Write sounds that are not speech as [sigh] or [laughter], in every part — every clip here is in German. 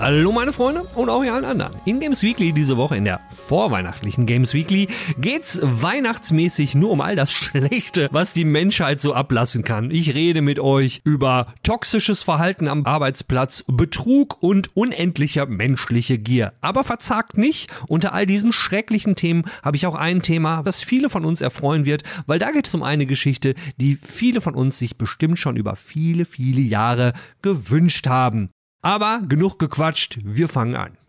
Hallo meine Freunde und auch ihr allen anderen. In Games Weekly diese Woche, in der vorweihnachtlichen Games Weekly, geht's weihnachtsmäßig nur um all das Schlechte, was die Menschheit so ablassen kann. Ich rede mit euch über toxisches Verhalten am Arbeitsplatz, Betrug und unendlicher menschliche Gier. Aber verzagt nicht, unter all diesen schrecklichen Themen habe ich auch ein Thema, das viele von uns erfreuen wird, weil da geht es um eine Geschichte, die viele von uns sich bestimmt schon über viele, viele Jahre gewünscht haben. Aber genug gequatscht, wir fangen an.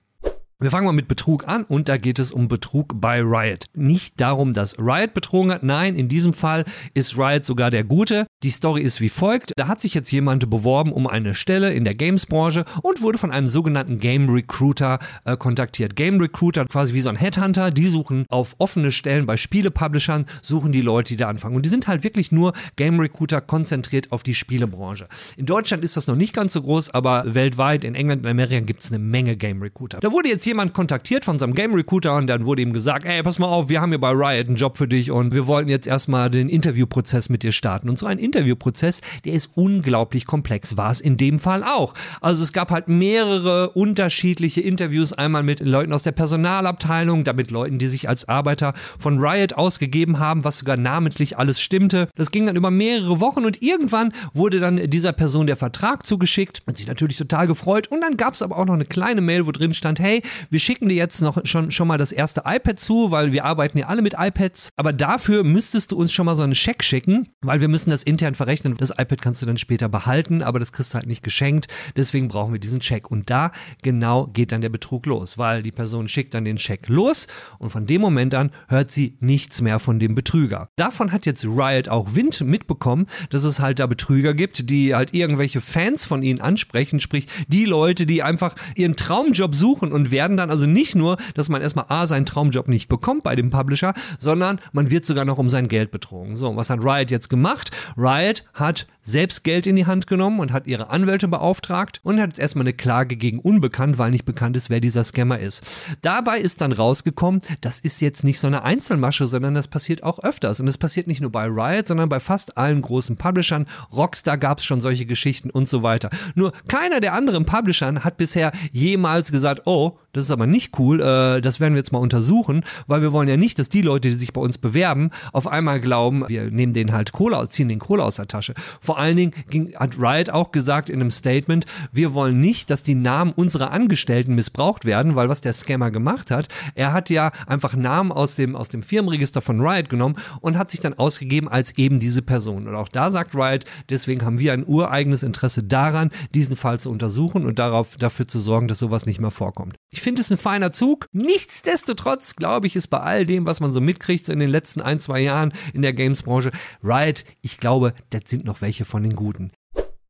Wir fangen mal mit Betrug an und da geht es um Betrug bei Riot. Nicht darum, dass Riot betrogen hat, nein, in diesem Fall ist Riot sogar der Gute. Die Story ist wie folgt. Da hat sich jetzt jemand beworben um eine Stelle in der Games-Branche und wurde von einem sogenannten Game Recruiter äh, kontaktiert. Game Recruiter, quasi wie so ein Headhunter, die suchen auf offene Stellen bei Spiele-Publishern, suchen die Leute, die da anfangen. Und die sind halt wirklich nur Game Recruiter konzentriert auf die Spielebranche. In Deutschland ist das noch nicht ganz so groß, aber weltweit, in England und Amerika gibt es eine Menge Game Recruiter. Da wurde jetzt jemand kontaktiert von seinem Game Recruiter und dann wurde ihm gesagt, ey, pass mal auf, wir haben hier bei Riot einen Job für dich und wir wollten jetzt erstmal den Interviewprozess mit dir starten. Und so ein Interviewprozess, der ist unglaublich komplex, war es in dem Fall auch. Also es gab halt mehrere unterschiedliche Interviews, einmal mit Leuten aus der Personalabteilung, damit Leuten, die sich als Arbeiter von Riot ausgegeben haben, was sogar namentlich alles stimmte. Das ging dann über mehrere Wochen und irgendwann wurde dann dieser Person der Vertrag zugeschickt, hat sich natürlich total gefreut und dann gab es aber auch noch eine kleine Mail, wo drin stand, hey, wir schicken dir jetzt noch schon, schon mal das erste iPad zu, weil wir arbeiten ja alle mit iPads. Aber dafür müsstest du uns schon mal so einen Scheck schicken, weil wir müssen das intern verrechnen. Das iPad kannst du dann später behalten, aber das kriegst du halt nicht geschenkt. Deswegen brauchen wir diesen Check. Und da genau geht dann der Betrug los, weil die Person schickt dann den Check los und von dem Moment an hört sie nichts mehr von dem Betrüger. Davon hat jetzt Riot auch Wind mitbekommen, dass es halt da Betrüger gibt, die halt irgendwelche Fans von ihnen ansprechen, sprich die Leute, die einfach ihren Traumjob suchen und werden dann also nicht nur, dass man erstmal A, seinen Traumjob nicht bekommt bei dem Publisher, sondern man wird sogar noch um sein Geld betrogen. So, was hat Riot jetzt gemacht? Riot hat selbst Geld in die Hand genommen und hat ihre Anwälte beauftragt und hat jetzt erstmal eine Klage gegen Unbekannt, weil nicht bekannt ist, wer dieser Scammer ist. Dabei ist dann rausgekommen, das ist jetzt nicht so eine Einzelmasche, sondern das passiert auch öfters. Und es passiert nicht nur bei Riot, sondern bei fast allen großen Publishern. Rockstar gab es schon solche Geschichten und so weiter. Nur keiner der anderen Publishern hat bisher jemals gesagt, oh, das ist aber nicht cool, äh, das werden wir jetzt mal untersuchen, weil wir wollen ja nicht, dass die Leute, die sich bei uns bewerben, auf einmal glauben, wir nehmen den halt Kohle, ziehen den Kohle aus der Tasche. Vor allen Dingen ging, hat Riot auch gesagt in einem Statement, wir wollen nicht, dass die Namen unserer Angestellten missbraucht werden, weil was der Scammer gemacht hat, er hat ja einfach Namen aus dem, aus dem Firmenregister von Riot genommen und hat sich dann ausgegeben als eben diese Person. Und auch da sagt Riot, deswegen haben wir ein ureigenes Interesse daran, diesen Fall zu untersuchen und darauf, dafür zu sorgen, dass sowas nicht mehr vorkommt. Ich finde es ein feiner Zug. Nichtsdestotrotz glaube ich, ist bei all dem, was man so mitkriegt, so in den letzten ein, zwei Jahren in der Games-Branche, Riot, ich glaube, das sind noch welche von den Guten.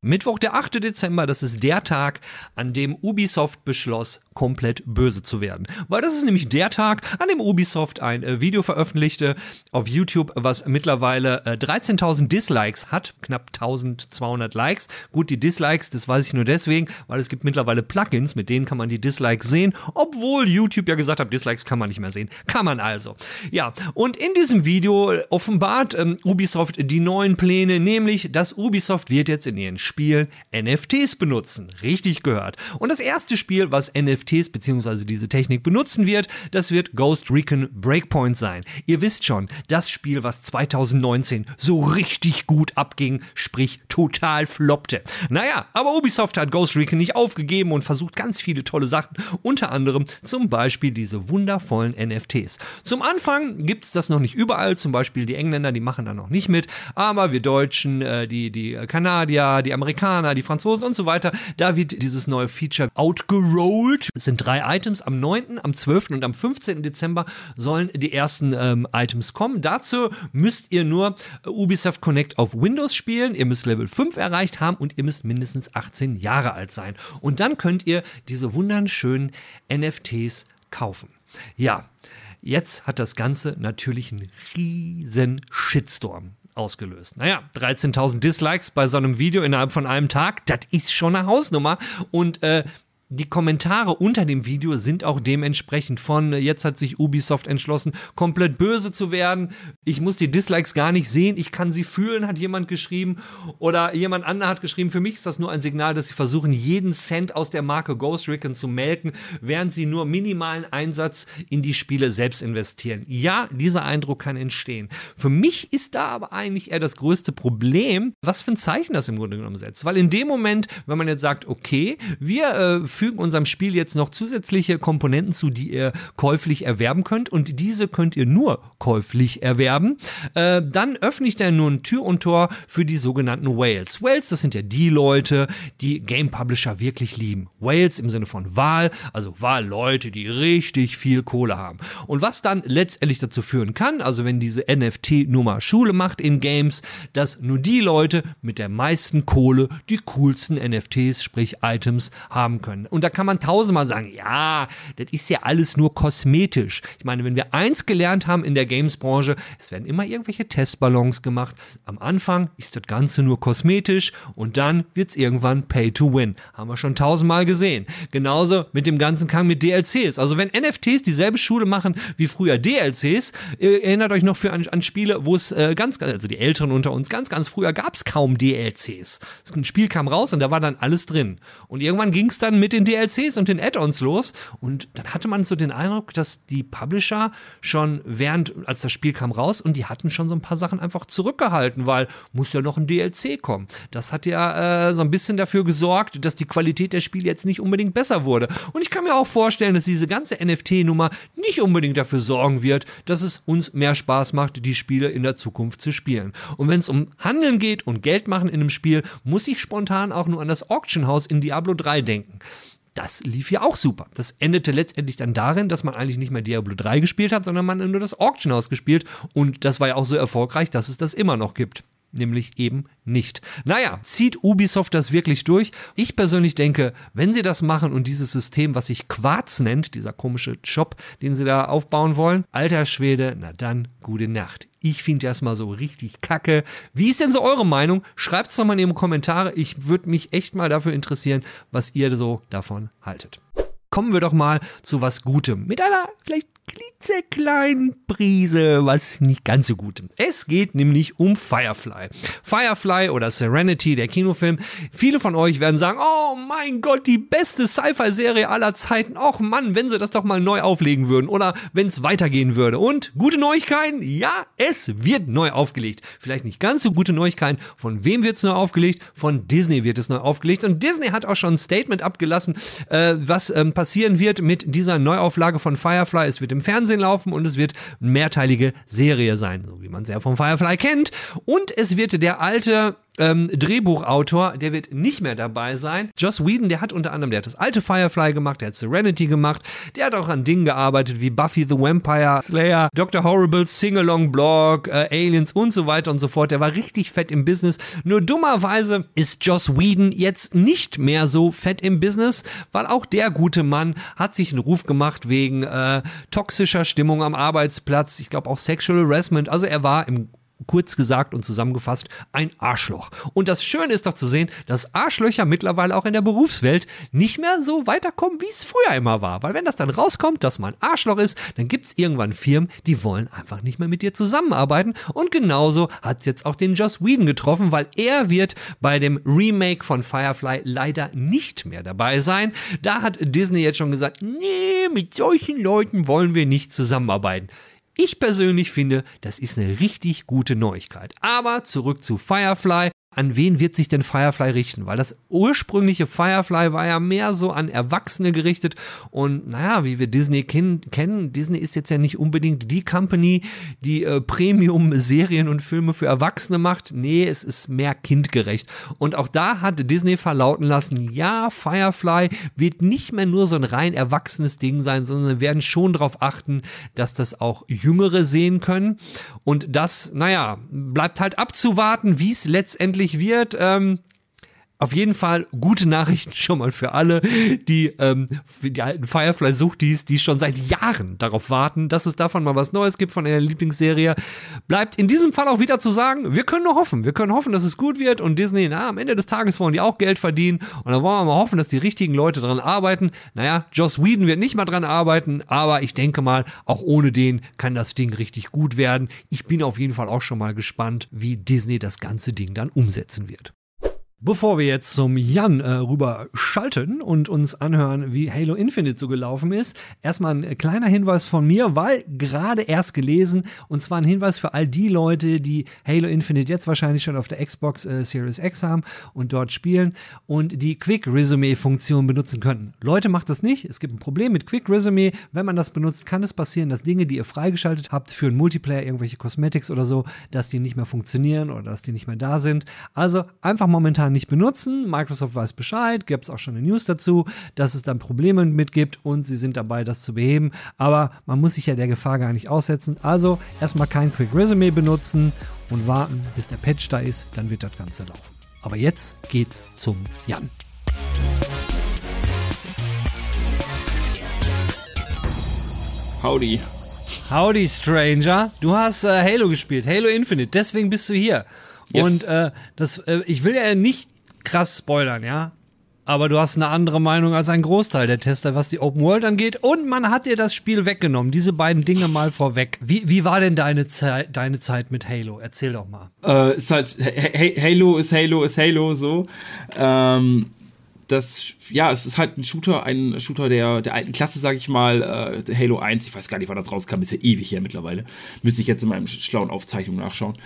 Mittwoch, der 8. Dezember, das ist der Tag, an dem Ubisoft beschloss, komplett böse zu werden. Weil das ist nämlich der Tag, an dem Ubisoft ein äh, Video veröffentlichte auf YouTube, was mittlerweile äh, 13.000 Dislikes hat, knapp 1.200 Likes. Gut, die Dislikes, das weiß ich nur deswegen, weil es gibt mittlerweile Plugins, mit denen kann man die Dislikes sehen, obwohl YouTube ja gesagt hat, Dislikes kann man nicht mehr sehen. Kann man also. Ja, und in diesem Video offenbart ähm, Ubisoft die neuen Pläne, nämlich, dass Ubisoft wird jetzt in ihren Spielen NFTs benutzen. Richtig gehört. Und das erste Spiel, was NFTs bzw. diese Technik benutzen wird, das wird Ghost Recon Breakpoint sein. Ihr wisst schon, das Spiel, was 2019 so richtig gut abging, sprich total floppte. Naja, aber Ubisoft hat Ghost Recon nicht aufgegeben und versucht ganz viele tolle Sachen, unter anderem zum Beispiel diese wundervollen NFTs. Zum Anfang gibt es das noch nicht überall, zum Beispiel die Engländer, die machen da noch nicht mit, aber wir Deutschen, äh, die, die Kanadier, die Amerikaner, die Franzosen und so weiter. Da wird dieses neue Feature outgerollt. Es sind drei Items. Am 9., am 12. und am 15. Dezember sollen die ersten ähm, Items kommen. Dazu müsst ihr nur äh, Ubisoft Connect auf Windows spielen. Ihr müsst Level 5 erreicht haben und ihr müsst mindestens 18 Jahre alt sein. Und dann könnt ihr diese wunderschönen NFTs kaufen. Ja, jetzt hat das Ganze natürlich einen riesen Shitstorm ausgelöst. Naja, 13.000 Dislikes bei so einem Video innerhalb von einem Tag, das ist schon eine Hausnummer. Und äh, die Kommentare unter dem Video sind auch dementsprechend von, jetzt hat sich Ubisoft entschlossen, komplett böse zu werden. Ich muss die Dislikes gar nicht sehen, ich kann sie fühlen, hat jemand geschrieben. Oder jemand anderer hat geschrieben, für mich ist das nur ein Signal, dass sie versuchen, jeden Cent aus der Marke Ghost Recon zu melken, während sie nur minimalen Einsatz in die Spiele selbst investieren. Ja, dieser Eindruck kann entstehen. Für mich ist da aber eigentlich eher das größte Problem, was für ein Zeichen das im Grunde genommen setzt. Weil in dem Moment, wenn man jetzt sagt, okay, wir äh, fügen unserem Spiel jetzt noch zusätzliche Komponenten zu, die ihr käuflich erwerben könnt und diese könnt ihr nur käuflich erwerben. Äh, dann ich dann nun Tür und Tor für die sogenannten Whales. Whales, das sind ja die Leute, die Game Publisher wirklich lieben. Whales im Sinne von Wahl, also Wahlleute, die richtig viel Kohle haben. Und was dann letztendlich dazu führen kann, also wenn diese NFT-Nummer Schule macht in Games, dass nur die Leute mit der meisten Kohle die coolsten NFTs, sprich Items, haben können. Und da kann man tausendmal sagen, ja, das ist ja alles nur kosmetisch. Ich meine, wenn wir eins gelernt haben in der Games-Branche, es werden immer irgendwelche Testballons gemacht. Am Anfang ist das Ganze nur kosmetisch und dann wird es irgendwann Pay to Win. Haben wir schon tausendmal gesehen. Genauso mit dem ganzen Kang mit DLCs. Also wenn NFTs dieselbe Schule machen wie früher DLCs, äh, erinnert euch noch für an, an Spiele, wo es äh, ganz, also die Älteren unter uns, ganz, ganz früher gab es kaum DLCs. Ein Spiel kam raus und da war dann alles drin. Und irgendwann ging es dann mit den den DLCs und den Add-ons los. Und dann hatte man so den Eindruck, dass die Publisher schon während, als das Spiel kam raus, und die hatten schon so ein paar Sachen einfach zurückgehalten, weil muss ja noch ein DLC kommen. Das hat ja äh, so ein bisschen dafür gesorgt, dass die Qualität der Spiele jetzt nicht unbedingt besser wurde. Und ich kann mir auch vorstellen, dass diese ganze NFT-Nummer nicht unbedingt dafür sorgen wird, dass es uns mehr Spaß macht, die Spiele in der Zukunft zu spielen. Und wenn es um Handeln geht und Geld machen in einem Spiel, muss ich spontan auch nur an das Auction House in Diablo 3 denken das lief ja auch super. Das endete letztendlich dann darin, dass man eigentlich nicht mehr Diablo 3 gespielt hat, sondern man nur das Auction House gespielt. Und das war ja auch so erfolgreich, dass es das immer noch gibt. Nämlich eben nicht. Naja, zieht Ubisoft das wirklich durch? Ich persönlich denke, wenn sie das machen und dieses System, was sich Quarz nennt, dieser komische Job, den sie da aufbauen wollen, alter Schwede, na dann, gute Nacht. Ich finde das mal so richtig kacke. Wie ist denn so eure Meinung? Schreibt es doch mal in die Kommentare. Ich würde mich echt mal dafür interessieren, was ihr so davon haltet. Kommen wir doch mal zu was Gutem. Mit einer vielleicht klitzekleinen Prise, was nicht ganz so gut. Es geht nämlich um Firefly. Firefly oder Serenity, der Kinofilm. Viele von euch werden sagen, oh mein Gott, die beste Sci-Fi-Serie aller Zeiten. Och Mann, wenn sie das doch mal neu auflegen würden oder wenn es weitergehen würde. Und gute Neuigkeiten? Ja, es wird neu aufgelegt. Vielleicht nicht ganz so gute Neuigkeiten. Von wem wird es neu aufgelegt? Von Disney wird es neu aufgelegt. Und Disney hat auch schon ein Statement abgelassen, äh, was ähm, passieren wird mit dieser Neuauflage von Firefly. Es wird im Fernsehen laufen und es wird eine mehrteilige Serie sein, so wie man es ja vom Firefly kennt. Und es wird der alte ähm, Drehbuchautor, der wird nicht mehr dabei sein. Joss Whedon, der hat unter anderem, der hat das alte Firefly gemacht, der hat Serenity gemacht, der hat auch an Dingen gearbeitet wie Buffy the Vampire Slayer, Dr. Horrible, Sing-Along Blog, äh, Aliens und so weiter und so fort. Der war richtig fett im Business. Nur dummerweise ist Joss Whedon jetzt nicht mehr so fett im Business, weil auch der gute Mann hat sich einen Ruf gemacht wegen äh, toxischer Stimmung am Arbeitsplatz. Ich glaube auch Sexual Harassment. Also er war im kurz gesagt und zusammengefasst ein Arschloch. Und das Schöne ist doch zu sehen, dass Arschlöcher mittlerweile auch in der Berufswelt nicht mehr so weiterkommen, wie es früher immer war. Weil wenn das dann rauskommt, dass man Arschloch ist, dann gibt es irgendwann Firmen, die wollen einfach nicht mehr mit dir zusammenarbeiten. Und genauso hat es jetzt auch den Joss Whedon getroffen, weil er wird bei dem Remake von Firefly leider nicht mehr dabei sein. Da hat Disney jetzt schon gesagt, nee, mit solchen Leuten wollen wir nicht zusammenarbeiten. Ich persönlich finde, das ist eine richtig gute Neuigkeit. Aber zurück zu Firefly an wen wird sich denn Firefly richten? Weil das ursprüngliche Firefly war ja mehr so an Erwachsene gerichtet und naja, wie wir Disney ken kennen, Disney ist jetzt ja nicht unbedingt die Company, die äh, Premium-Serien und Filme für Erwachsene macht. Nee, es ist mehr kindgerecht. Und auch da hat Disney verlauten lassen, ja, Firefly wird nicht mehr nur so ein rein erwachsenes Ding sein, sondern werden schon darauf achten, dass das auch Jüngere sehen können. Und das, naja, bleibt halt abzuwarten, wie es letztendlich möglich wird. Ähm, Auf jeden Fall gute Nachrichten schon mal für alle, die ähm, für die alten Firefly-Suchtis, die schon seit Jahren darauf warten, dass es davon mal was Neues gibt von der Lieblingsserie. Bleibt in diesem Fall auch wieder zu sagen, wir können nur hoffen. Wir können hoffen, dass es gut wird und Disney, na, am Ende des Tages wollen die auch Geld verdienen und dann wollen wir mal hoffen, dass die richtigen Leute dran arbeiten. Naja, Joss Whedon wird nicht mal dran arbeiten, aber ich denke mal, auch ohne den kann das Ding richtig gut werden. Ich bin auf jeden Fall auch schon mal gespannt, wie Disney das ganze Ding dann umsetzen wird. Bevor wir jetzt zum Jan äh, rüber schalten und uns anhören, wie Halo Infinite so gelaufen ist, erstmal ein kleiner Hinweis von mir, weil gerade erst gelesen, und zwar ein Hinweis für all die Leute, die Halo Infinite jetzt wahrscheinlich schon auf der Xbox äh, Series X haben und dort spielen und die Quick Resume Funktion benutzen könnten. Leute, macht das nicht. Es gibt ein Problem mit Quick Resume. Wenn man das benutzt, kann es passieren, dass Dinge, die ihr freigeschaltet habt für einen Multiplayer, irgendwelche Cosmetics oder so, dass die nicht mehr funktionieren oder dass die nicht mehr da sind. Also einfach momentan nicht benutzen. Microsoft weiß Bescheid, gibt es auch schon eine News dazu, dass es dann Probleme mit gibt und sie sind dabei, das zu beheben. Aber man muss sich ja der Gefahr gar nicht aussetzen. Also erstmal kein Quick Resume benutzen und warten, bis der Patch da ist, dann wird das Ganze laufen. Aber jetzt geht's zum Jan. Howdy. Howdy, Stranger. Du hast äh, Halo gespielt, Halo Infinite, deswegen bist du hier. Yes. Und äh, das, äh, ich will ja nicht krass spoilern, ja. Aber du hast eine andere Meinung als ein Großteil der Tester, was die Open World angeht. Und man hat dir das Spiel weggenommen. Diese beiden Dinge mal vorweg. Wie, wie war denn deine, Zeit, deine Zeit mit Halo? Erzähl doch mal. Äh, ist halt, Ha- Halo ist Halo ist Halo, so. Ähm, das, ja, es ist halt ein Shooter, ein Shooter der, der alten Klasse, sag ich mal, äh, Halo 1, ich weiß gar nicht, wann das rauskam, ist ja ewig her mittlerweile. Müsste ich jetzt in meinem schlauen Aufzeichnung nachschauen.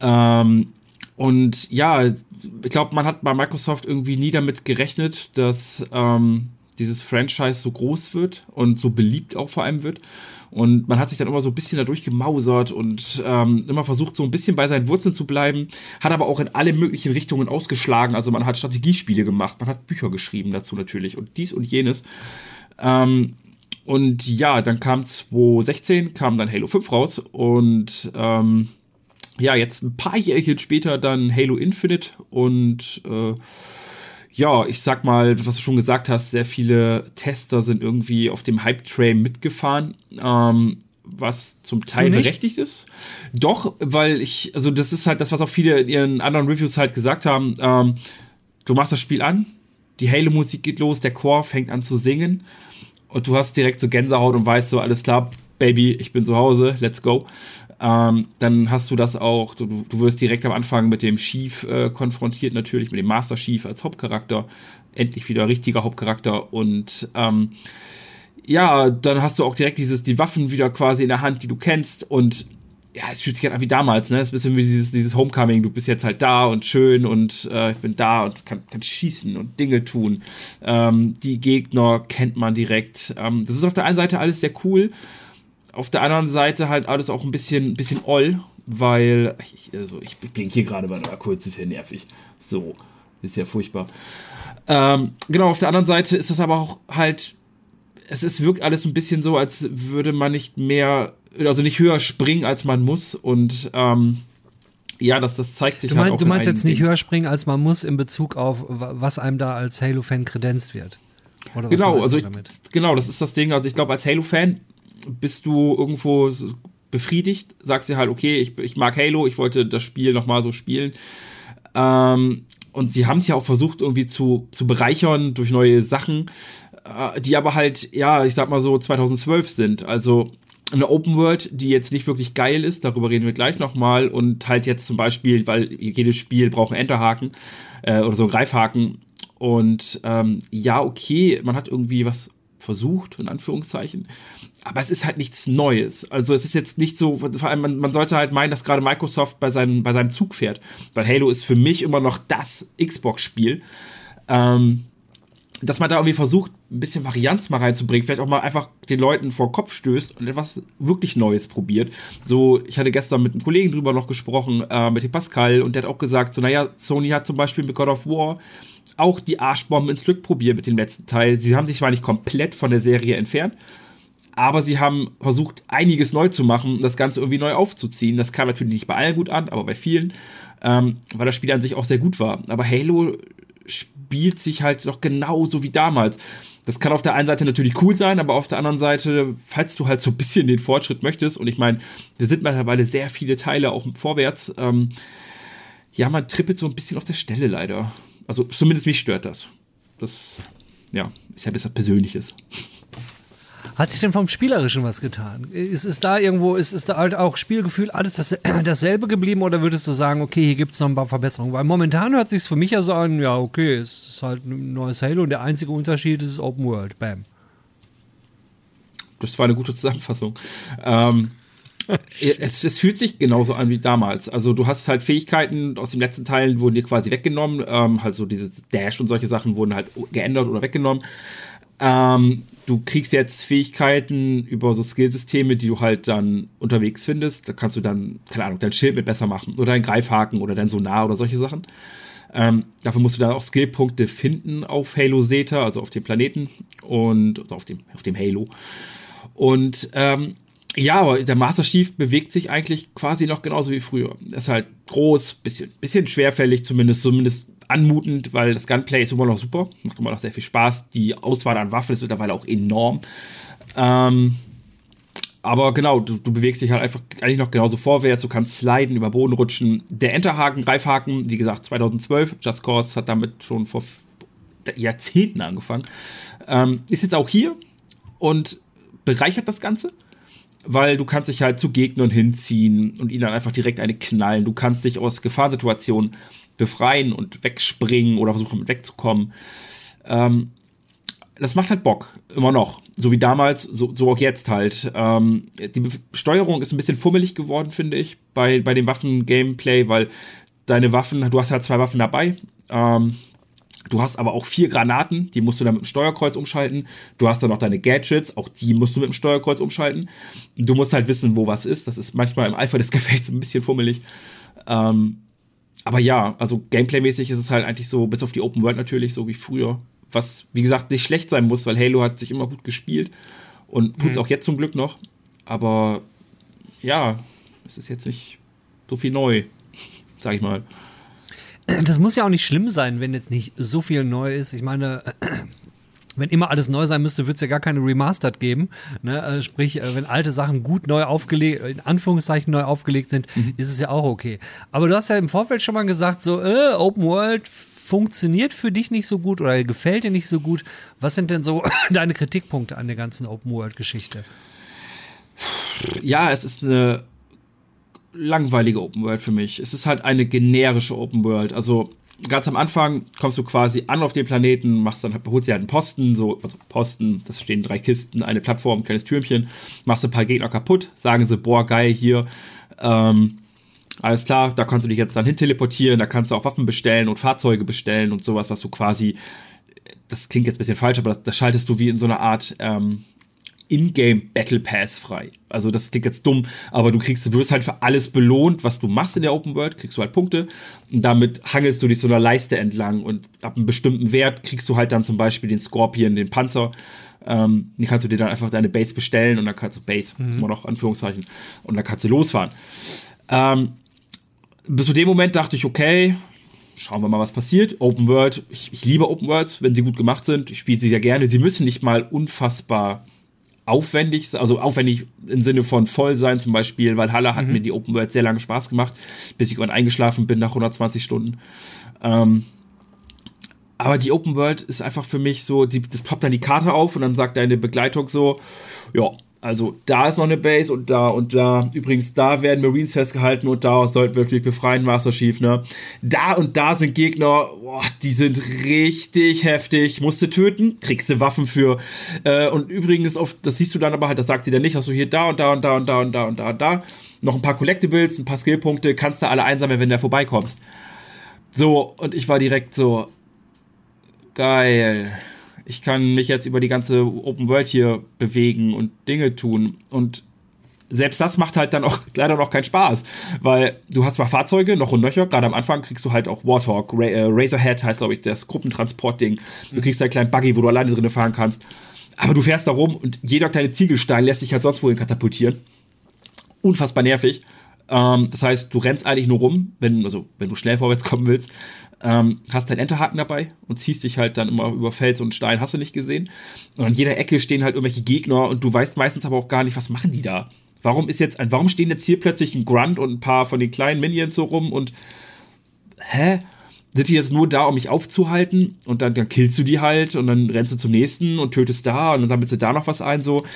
Ähm, und ja, ich glaube, man hat bei Microsoft irgendwie nie damit gerechnet, dass ähm, dieses Franchise so groß wird und so beliebt auch vor allem wird. Und man hat sich dann immer so ein bisschen dadurch gemausert und ähm, immer versucht, so ein bisschen bei seinen Wurzeln zu bleiben, hat aber auch in alle möglichen Richtungen ausgeschlagen. Also man hat Strategiespiele gemacht, man hat Bücher geschrieben dazu natürlich und dies und jenes. Ähm, und ja, dann kam 2016, kam dann Halo 5 raus und ähm, ja, jetzt ein paar Jährchen später dann Halo Infinite und äh, ja, ich sag mal, was du schon gesagt hast, sehr viele Tester sind irgendwie auf dem Hype-Train mitgefahren, ähm, was zum Teil berechtigt ist. Doch, weil ich, also das ist halt das, was auch viele in ihren anderen Reviews halt gesagt haben. Ähm, du machst das Spiel an, die Halo-Musik geht los, der Chor fängt an zu singen und du hast direkt so Gänsehaut und weißt so, alles klar, Baby, ich bin zu Hause, let's go. Ähm, dann hast du das auch, du, du wirst direkt am Anfang mit dem Chief äh, konfrontiert, natürlich, mit dem Master Chief als Hauptcharakter. Endlich wieder richtiger Hauptcharakter und ähm, ja, dann hast du auch direkt dieses, die Waffen wieder quasi in der Hand, die du kennst und ja, es fühlt sich halt an wie damals, ne? Es ist ein bisschen wie dieses, dieses Homecoming, du bist jetzt halt da und schön und äh, ich bin da und kann, kann schießen und Dinge tun. Ähm, die Gegner kennt man direkt. Ähm, das ist auf der einen Seite alles sehr cool, auf der anderen Seite halt alles auch ein bisschen, bisschen oll, weil ich, also ich bin hier gerade bei einer kurz, ist ja nervig. So, ist ja furchtbar. Ähm, genau, auf der anderen Seite ist das aber auch halt, es ist, wirkt alles ein bisschen so, als würde man nicht mehr, also nicht höher springen, als man muss und ähm, ja, das, das zeigt sich Du, halt mein, auch du in meinst jetzt nicht höher springen, als man muss in Bezug auf, wa- was einem da als Halo-Fan kredenzt wird. Oder was Genau, also ich, damit? genau, das ist das Ding. Also ich glaube, als Halo-Fan bist du irgendwo befriedigt, sagst dir halt, okay, ich, ich mag Halo, ich wollte das Spiel nochmal so spielen. Ähm, und sie haben es ja auch versucht, irgendwie zu, zu bereichern durch neue Sachen, äh, die aber halt, ja, ich sag mal so 2012 sind. Also eine Open World, die jetzt nicht wirklich geil ist, darüber reden wir gleich nochmal. Und halt jetzt zum Beispiel, weil jedes Spiel braucht einen Enterhaken äh, oder so einen Greifhaken. Und ähm, ja, okay, man hat irgendwie was versucht, in Anführungszeichen. Aber es ist halt nichts Neues. Also es ist jetzt nicht so, vor allem man, man sollte halt meinen, dass gerade Microsoft bei, seinem bei seinem Zug fährt. Weil Halo ist für mich immer noch das Xbox-Spiel. Ähm, dass man da irgendwie versucht, ein bisschen Varianz mal reinzubringen, vielleicht auch mal einfach den Leuten vor den Kopf stößt und etwas wirklich Neues probiert. So, ich hatte gestern mit einem Kollegen drüber noch gesprochen, äh, mit dem Pascal, und der hat auch gesagt, so, naja, Sony hat zum Beispiel mit God of War auch die Arschbomben ins Glück probiert mit dem letzten Teil. Sie haben sich zwar nicht komplett von der Serie entfernt, aber sie haben versucht, einiges neu zu machen, das Ganze irgendwie neu aufzuziehen. Das kam natürlich nicht bei allen gut an, aber bei vielen, ähm, weil das Spiel an sich auch sehr gut war. Aber Halo spielt sich halt noch genauso wie damals. Das kann auf der einen Seite natürlich cool sein, aber auf der anderen Seite, falls du halt so ein bisschen den Fortschritt möchtest, und ich meine, wir sind mittlerweile sehr viele Teile auch vorwärts, ähm, ja, man trippelt so ein bisschen auf der Stelle leider. Also zumindest mich stört das. Das, ja, ist ja besser Persönliches. Hat sich denn vom Spielerischen was getan? Ist es da irgendwo, ist es da halt auch Spielgefühl alles das, [clears throat] dasselbe geblieben oder würdest du sagen, okay, hier gibt es noch ein paar Verbesserungen? Weil momentan hört sich für mich ja so an, ja, okay, es ist halt ein neues Halo und der einzige Unterschied ist Open World. Bam. Das war eine gute Zusammenfassung. Ähm, es, es, fühlt sich genauso an wie damals. Also du hast halt Fähigkeiten aus den letzten Teilen wurden dir quasi weggenommen. Ähm, also diese Dash und solche Sachen wurden halt geändert oder weggenommen. Ähm, du kriegst jetzt Fähigkeiten über so Skillsysteme, die du halt dann unterwegs findest. Da kannst du dann, keine Ahnung, dein Schild mit besser machen oder dein Greifhaken oder dein Sonar oder solche Sachen. Ähm, dafür musst du dann auch Skillpunkte finden auf Halo Zeta, also auf dem Planeten und auf dem, auf dem Halo. Und ähm, ja, aber der Master Chief bewegt sich eigentlich quasi noch genauso wie früher. Er ist halt groß, bisschen, bisschen schwerfällig zumindest, zumindest anmutend, weil das Gunplay ist immer noch super, macht immer noch sehr viel Spaß. Die Auswahl an Waffen ist mittlerweile auch enorm. Ähm, aber genau, du, du, bewegst dich halt einfach eigentlich noch genauso vorwärts. Du kannst sliden, über Boden rutschen. Der Enterhaken, Greifhaken, wie gesagt, 2012. Just Cause hat damit schon vor Jahrzehnten angefangen. Ähm, ist jetzt auch hier und bereichert das Ganze, weil du kannst dich halt zu Gegnern hinziehen und ihnen dann einfach direkt eine knallen. Du kannst dich aus Gefahrsituationen befreien und wegspringen oder versuchen wegzukommen. Ähm, das macht halt Bock, immer noch. So wie damals, so, so auch jetzt halt. Ähm, die Steuerung ist ein bisschen fummelig geworden, finde ich, bei, bei dem Waffen-Gameplay, weil deine Waffen, du hast halt zwei Waffen dabei. Ähm, du hast aber auch vier Granaten, die musst du dann mit dem Steuerkreuz umschalten. Du hast dann noch deine Gadgets, auch die musst du mit dem Steuerkreuz umschalten. Du musst halt wissen, wo was ist. Das ist manchmal im Eifer des [laughs] Gefechts ein bisschen fummelig. Ähm, aber ja, also Gameplay-mäßig ist es halt eigentlich so, bis auf die Open World natürlich, so wie früher. Was, wie gesagt, nicht schlecht sein muss, weil Halo hat sich immer gut gespielt und tut es mhm. auch jetzt zum Glück noch. Aber ja, es ist jetzt nicht so viel neu, sag ich mal. Das muss ja auch nicht schlimm sein, wenn jetzt nicht so viel neu ist. Ich meine, [clears throat] wenn immer alles neu sein müsste, würde es ja gar keine Remastered geben. Ne? Äh, sprich, äh, wenn alte Sachen gut neu aufgelegt, in Anführungszeichen neu aufgelegt sind, mhm. ist es ja auch okay. Aber du hast ja im Vorfeld schon mal gesagt, so äh, Open World funktioniert für dich nicht so gut oder gefällt dir nicht so gut. Was sind denn so [clears throat] deine Kritikpunkte an der ganzen Open World Geschichte? Ja, es ist eine langweilige Open World für mich. Es ist halt eine generische Open World. Also ganz am Anfang kommst du quasi an auf den Planeten, machst dann, holst dir halt einen Posten, so, also Posten, das stehen drei Kisten, eine Plattform, ein kleines Türmchen, machst ein paar Gegner kaputt, sagen sie, boah, geil, hier, ähm, alles klar, da kannst du dich jetzt dann hin teleportieren, da kannst du auch Waffen bestellen und Fahrzeuge bestellen und sowas, was du quasi, das klingt jetzt ein bisschen falsch, aber das, das schaltest du wie in so einer Art, ähm, Ingame Battle Pass frei. Also das klingt jetzt dumm, aber du kriegst, du wirst halt für alles belohnt, was du machst in der Open World, kriegst du halt Punkte und damit hangelst du dich so einer Leiste entlang und ab einem bestimmten Wert kriegst du halt dann zum Beispiel den Scorpion, den Panzer. Ähm, den kannst du dir dann einfach deine Base bestellen und dann kannst du Base, mhm. immer noch Anführungszeichen, und dann kannst du losfahren. Ähm, bis zu dem Moment dachte ich, okay, schauen wir mal, was passiert. Open World, ich, ich liebe Open Worlds, wenn sie gut gemacht sind. Ich spiele sie sehr gerne. Sie müssen nicht mal unfassbar aufwendig, also aufwendig im Sinne von voll sein, zum Beispiel, weil Halle hat mhm. mir die Open World sehr lange Spaß gemacht, bis ich irgendwann eingeschlafen bin nach 120 Stunden. Ähm, aber die Open World ist einfach für mich so, die, das poppt dann die Karte auf und dann sagt deine Begleitung so, ja, also da ist noch eine Base und da und da. Übrigens, da werden Marines festgehalten und da sollten wir natürlich befreien, Master Chief, ne? Da und da sind Gegner, boah, die sind richtig heftig. Musst du töten, kriegst du Waffen für. Äh, und übrigens, auf, das siehst du dann aber halt, das sagt sie dann nicht, hast du hier da und da und da und da und da und da und da. Noch ein paar Collectibles, ein paar Skillpunkte, kannst du alle einsammeln, wenn du da vorbeikommst. So, und ich war direkt so, geil ich kann mich jetzt über die ganze Open World hier bewegen und Dinge tun. Und selbst das macht halt dann auch [laughs] leider noch keinen Spaß, weil du hast zwar Fahrzeuge noch und nöcher, gerade am Anfang kriegst du halt auch Warthog, Ra äh, Razorhead heißt glaube ich das Gruppentransportding. Du kriegst halt einen kleinen Buggy, wo du alleine drin fahren kannst. Aber du fährst da rum und jeder kleine Ziegelstein lässt sich halt sonst wohin katapultieren. Unfassbar nervig. Ähm, das heißt, du rennst eigentlich nur rum, wenn, also wenn du schnell vorwärts kommen willst, ähm, hast deinen Enterhaken dabei und ziehst dich halt dann immer über Fels und Stein, hast du nicht gesehen. Und an jeder Ecke stehen halt irgendwelche Gegner und du weißt meistens aber auch gar nicht, was machen die da. Warum ist jetzt, warum stehen jetzt hier plötzlich ein Grunt und ein paar von den kleinen Minions so rum und hä? Sind die jetzt nur da, um mich aufzuhalten? Und dann, dann killst du die halt und dann rennst du zum nächsten und tötest da und dann sammelst du da noch was ein, so.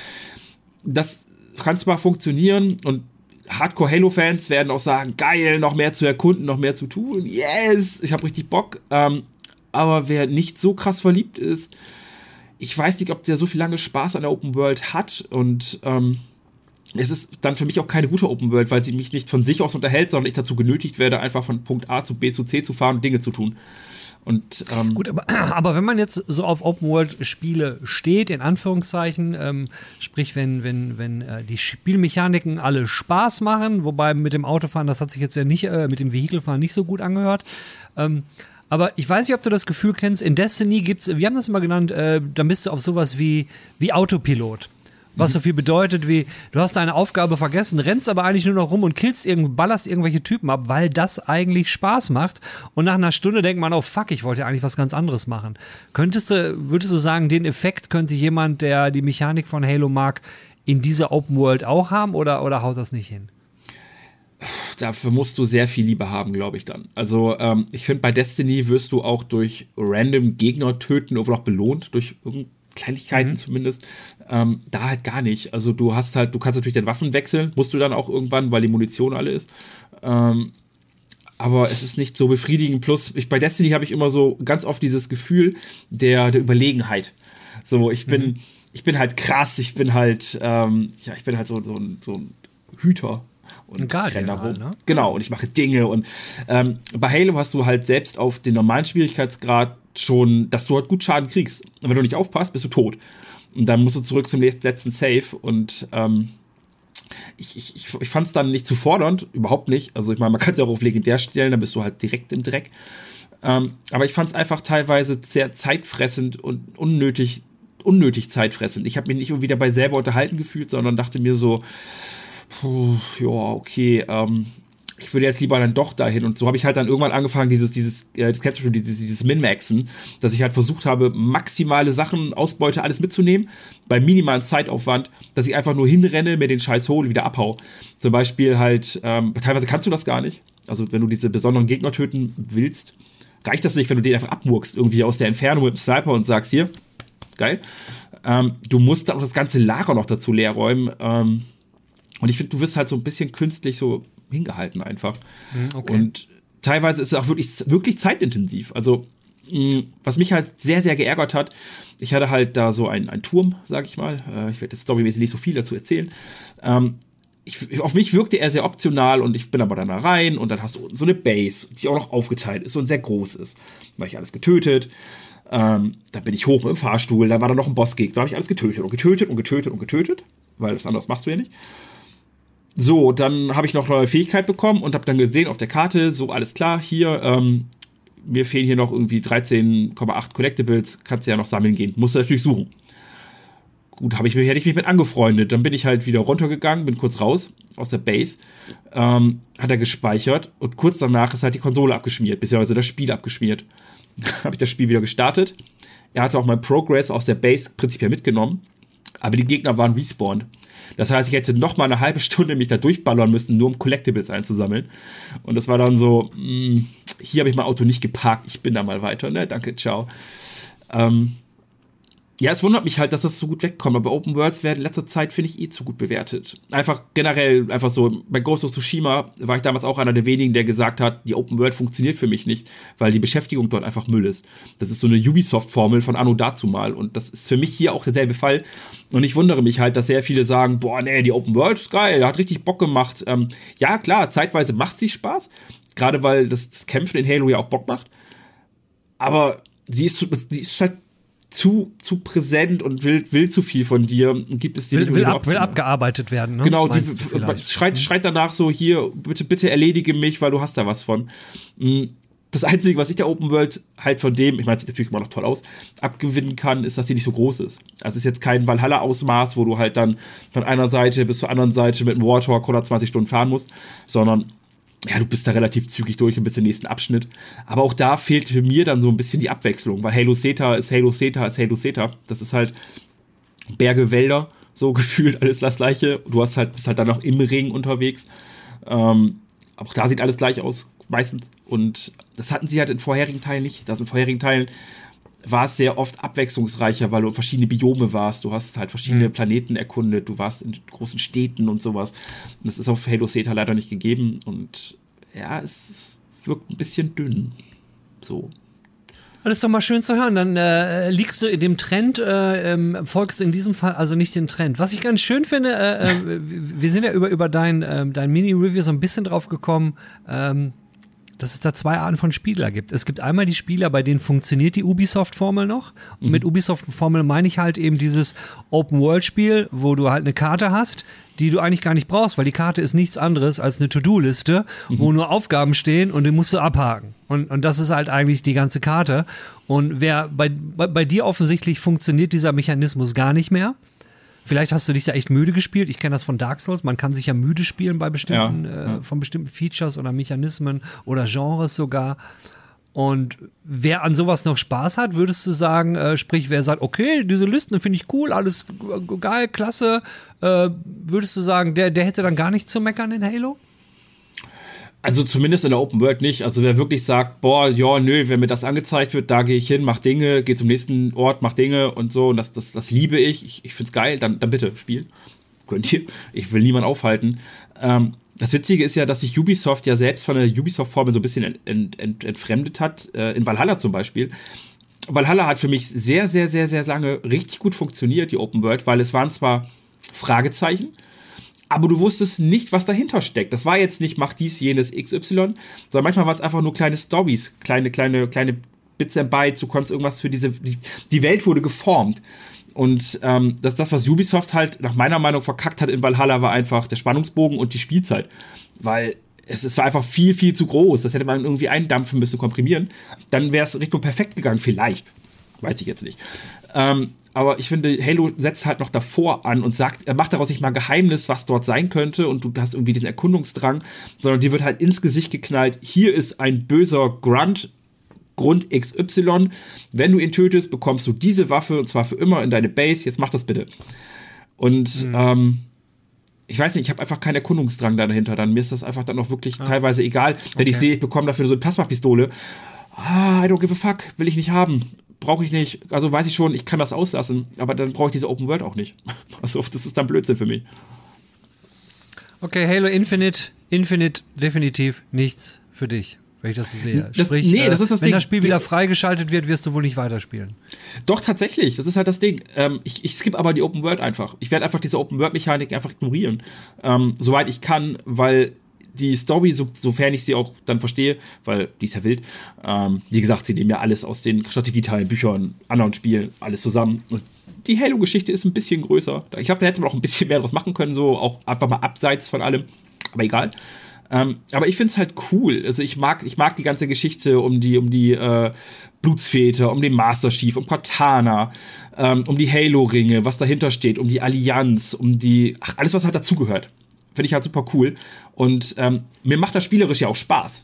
Das kann zwar funktionieren und Hardcore-Halo-Fans werden auch sagen, geil, noch mehr zu erkunden, noch mehr zu tun. Yes, ich habe richtig Bock. Ähm, aber wer nicht so krass verliebt ist, ich weiß nicht, ob der so viel lange Spaß an der Open World hat und ähm, es ist dann für mich auch keine gute Open World, weil sie mich nicht von sich aus unterhält, sondern ich dazu genötigt werde, einfach von Punkt A zu B zu C zu fahren und Dinge zu tun. Und, ähm, Gut, aber, [clears throat] aber wenn man jetzt so auf Open-World-Spiele steht, in Anführungszeichen, ähm, sprich, wenn, wenn, wenn äh, die Spielmechaniken alle Spaß machen, wobei mit dem Autofahren, das hat sich jetzt ja nicht, äh, mit dem Vehikelfahren nicht so gut angehört. Ähm, aber ich weiß nicht, ob du das Gefühl kennst, in Destiny gibt's, wir haben das immer genannt, äh, da bist du auf sowas wie, wie Autopilot was so viel bedeutet wie, du hast deine Aufgabe vergessen, rennst aber eigentlich nur noch rum und killst irgend, ballerst irgendwelche Typen ab, weil das eigentlich Spaß macht. Und nach einer Stunde denkt man, oh fuck, ich wollte ja eigentlich was ganz anderes machen. Könntest du, würdest du sagen, den Effekt könnte jemand, der die Mechanik von Halo mag, in dieser Open World auch haben oder, oder haut das nicht hin? dafür musst du sehr viel Liebe haben, glaube ich dann. Also ähm, ich finde, bei Destiny wirst du auch durch random Gegner töten oder auch belohnt, durch Kleinigkeiten mhm. zumindest. Ähm, da halt gar nicht. Also du hast halt, du kannst natürlich deine Waffen wechseln, musst du dann auch irgendwann, weil die Munition alle ist. Ähm, aber es ist nicht so befriedigend. Plus, ich, bei Destiny habe ich immer so ganz oft dieses Gefühl der, der Überlegenheit. So, ich bin, mhm. ich bin halt krass, ich bin halt, ähm, ja, ich bin halt so, so, so ein Hüter und ein Guardian, halt, ne? Genau, und ich mache Dinge und ähm, bei Halo hast du halt selbst auf den normalen Schwierigkeitsgrad schon, dass du halt gut Schaden kriegst. Und wenn du nicht aufpasst, bist du tot. Und dann musst du zurück zum letzten Save und ähm, ich, ich, ich, fand es dann nicht zu fordernd, überhaupt nicht. Also ich meine, man kann es ja auch auf legendär stellen, dann bist du halt direkt im Dreck. Ähm, aber ich fand es einfach teilweise sehr zeitfressend und unnötig, unnötig zeitfressend. Ich habe mich nicht irgendwie dabei selber unterhalten gefühlt, sondern dachte mir so, puh, ja, okay, ähm, ich würde jetzt lieber dann doch dahin. Und so habe ich halt dann irgendwann angefangen, dieses, dieses, äh, das kennst du schon, dieses, dieses Min-Maxen, dass ich halt versucht habe, maximale Sachen, Ausbeute, alles mitzunehmen, bei minimalen Zeitaufwand, dass ich einfach nur hinrenne, mir den Scheiß hole, wieder abhau. Zum Beispiel halt, ähm, teilweise kannst du das gar nicht. Also wenn du diese besonderen Gegner töten willst, reicht das nicht, wenn du den einfach abmurkst, irgendwie aus der Entfernung mit dem Sniper und sagst, hier, geil. Ähm, du musst dann auch das ganze Lager noch dazu leer räumen. Ähm, und ich finde, du wirst halt so ein bisschen künstlich so hingehalten einfach. Hm, okay. Und teilweise ist es auch wirklich, wirklich zeitintensiv. Also, was mich halt sehr, sehr geärgert hat, ich hatte halt da so einen, einen Turm, sag ich mal. Äh, ich werde jetzt storymäßig nicht so viel dazu erzählen. Ähm, ich, auf mich wirkte er sehr optional und ich bin aber dann da rein und dann hast du so eine Base, die auch noch aufgeteilt ist und sehr groß ist. Da habe ich alles getötet. Ähm, da bin ich hoch mit dem Fahrstuhl, da war dann noch ein Bossgegner, da habe ich alles getötet und getötet und getötet und getötet, weil das anderes machst du ja nicht. So, dann habe ich noch neue Fähigkeit bekommen und habe dann gesehen auf der Karte, so alles klar, hier, ähm, mir fehlen hier noch irgendwie 13,8 Collectibles, kannst du ja noch sammeln gehen. Musst du natürlich suchen. Gut, habe ich mir, hätte ich mich mit angefreundet. Dann bin ich halt wieder runtergegangen, bin kurz raus aus der Base, ähm, hat er gespeichert und kurz danach ist halt die Konsole abgeschmiert, beziehungsweise das Spiel abgeschmiert. [laughs] habe ich das Spiel wieder gestartet. Er hatte auch mein Progress aus der Base prinzipiell mitgenommen, aber die Gegner waren respawned. Das heißt, ich hätte noch mal eine halbe Stunde mich da durchballern müssen, nur um Collectibles einzusammeln. Und das war dann so, mh, hm, hier habe ich mein Auto nicht geparkt, ich bin da mal weiter, ne? Danke, ciao. Ähm, ja, es wundert mich halt, dass das so gut wegkommt, aber Open Worlds werden in letzter Zeit, finde ich, eh zu gut bewertet. Einfach generell, einfach so, bei Ghost of Tsushima war ich damals auch einer der wenigen, der gesagt hat, die Open World funktioniert für mich nicht, weil die Beschäftigung dort einfach Müll ist. Das ist so eine Ubisoft-Formel von Anno dazu mal und das ist für mich hier auch derselbe Fall. Und ich wundere mich halt, dass sehr viele sagen, boah, nee, die Open World ist geil, hat richtig Bock gemacht. Ähm, ja, klar, zeitweise macht sie Spaß, gerade weil das, das Kämpfen in Halo ja auch Bock macht. Aber sie ist, sie ist halt zu, zu präsent und will, will zu viel von dir. Gibt es dir will, will, ab, will abgearbeitet werden, ne? Genau, die, schreit, mhm. schreit danach so, hier, bitte, bitte erledige mich, weil du hast da was von. Mm, Das Einzige, was ich der Open World halt von dem, ich meine, es sieht natürlich immer noch toll aus, abgewinnen kann, ist, dass sie nicht so groß ist. Also es ist jetzt kein Valhalla-Ausmaß, wo du halt dann von einer Seite bis zur anderen Seite mit einem Warthog 120 Stunden fahren musst, sondern ja, du bist da relativ zügig durch und bist im nächsten Abschnitt. Aber auch da fehlte mir dann so ein bisschen die Abwechslung, weil Halo Theta ist Halo Theta ist Halo Theta. Das ist halt Berge, Wälder, so [laughs] gefühlt alles das gleiche. Du hast halt, bist halt dann auch im Ring unterwegs. Ähm, auch da sieht alles gleich aus, meistens. Und das hatten sie halt in vorherigen Teilen nicht. Das in vorherigen Teilen war es sehr oft abwechslungsreicher, weil du verschiedene Biome warst. Du hast halt verschiedene mhm. Planeten erkundet, du warst in großen Städten und sowas. Das ist auf Halo Theta leider nicht gegeben. Und ja, es wirkt ein bisschen dünn. So. Das ist doch mal schön zu hören. Dann äh, liegst du in dem Trend, äh, ähm, folgst du in diesem Fall also nicht den Trend. Was ich ganz schön finde, äh, äh wir sind ja über, über dein, äh, dein Mini-Review so ein bisschen drauf gekommen, ähm, dass es da zwei Arten von Spieler gibt. Es gibt einmal die Spieler, bei denen funktioniert die Ubisoft-Formel noch. Und mhm. mit Ubisoft-Formel meine ich halt eben dieses Open-World-Spiel, wo du halt eine Karte hast, die du eigentlich gar nicht brauchst, weil die Karte ist nichts anderes als eine To-Do-Liste, mhm. wo nur Aufgaben stehen und die musst du abhaken. Und, und das ist halt eigentlich die ganze Karte. Und wer bei, bei, bei dir offensichtlich funktioniert dieser Mechanismus gar nicht mehr. Vielleicht hast du dich da echt müde gespielt. Ich kenne das von Dark Souls. Man kann sich ja müde spielen bei bestimmten, ja. Äh, von bestimmten Features oder Mechanismen oder Genres sogar. Und wer an sowas noch Spaß hat, würdest du sagen, äh, sprich, wer sagt, okay, diese Listen finde ich cool, alles geil, klasse, äh, würdest du sagen, der, der hätte dann gar nichts zu meckern in Halo? Also zumindest in der Open World nicht. Also wer wirklich sagt, boah, ja, nö, wenn mir das angezeigt wird, da gehe ich hin, mach Dinge, gehe zum nächsten Ort, mach Dinge und so, und das, das, das liebe ich, ich, ich find's geil, dann, dann bitte, spiel. [laughs] Könnt ihr. Ich will niemand aufhalten. Ähm, das Witzige ist ja, dass sich Ubisoft ja selbst von der Ubisoft-Formel so ein bisschen ent, ent, ent, entfremdet hat, äh, in Valhalla zum Beispiel. Valhalla hat für mich sehr, sehr, sehr, sehr lange richtig gut funktioniert, die Open World, weil es waren zwar Fragezeichen, aber du wusstest nicht, was dahinter steckt. Das war jetzt nicht, mach dies, jenes, XY, sondern manchmal waren es einfach nur kleine Stories, kleine, kleine, kleine Bits and Bytes, du konntest irgendwas für diese, die, die Welt wurde geformt. Und ähm, das, das, was Ubisoft halt nach meiner Meinung verkackt hat in Valhalla, war einfach der Spannungsbogen und die Spielzeit. Weil es, es war einfach viel, viel zu groß. Das hätte man irgendwie eindampfen müssen, komprimieren. Dann wäre es Richtung perfekt gegangen, vielleicht. Weiß ich jetzt nicht. Ähm, aber ich finde, Halo setzt halt noch davor an und sagt, er macht daraus nicht mal ein Geheimnis, was dort sein könnte und du hast irgendwie diesen Erkundungsdrang, sondern dir wird halt ins Gesicht geknallt, hier ist ein böser Grunt, Grund XY. Wenn du ihn tötest, bekommst du diese Waffe und zwar für immer in deine Base. Jetzt mach das bitte. Und mhm. ähm, ich weiß nicht, ich habe einfach keinen Erkundungsdrang dahinter. Dann mir ist das einfach dann auch wirklich ah. teilweise egal, wenn okay. ich sehe, ich bekomme dafür so eine Plasmapistole. Ah, I don't give a fuck, will ich nicht haben brauche ich nicht, also weiß ich schon, ich kann das auslassen, aber dann brauche ich diese Open World auch nicht. [laughs] Also das ist dann Blödsinn für mich. Okay, Halo Infinite, Infinite definitiv nichts für dich, wenn ich das so sehe. Das, Sprich, nee, das ist das wenn Ding. das Spiel wieder freigeschaltet wird, wirst du wohl nicht weiterspielen. Doch, tatsächlich, das ist halt das Ding. Ähm, ich, ich skippe aber die Open World einfach. Ich werde einfach diese Open World Mechanik einfach ignorieren, ähm, soweit ich kann, weil die Story, so, sofern ich sie auch dann verstehe, weil die ist ja wild. Ähm, wie gesagt, sie nehmen ja alles aus den Strategieteilen, Büchern, anderen Spielen, alles zusammen. Und die Halo-Geschichte ist ein bisschen größer. Ich glaube, da hätte man auch ein bisschen mehr draus machen können, so auch einfach mal abseits von allem. Aber egal. Ähm, aber ich finde es halt cool. Also ich mag, ich mag die ganze Geschichte um die, um die äh, Blutsväter, um den Master Chief, um Cortana, ähm, um die Halo-Ringe, was dahinter steht, um die Allianz, um die, ach, alles, was halt dazugehört. Finde ich halt super cool. Und ähm, mir macht das spielerisch ja auch Spaß.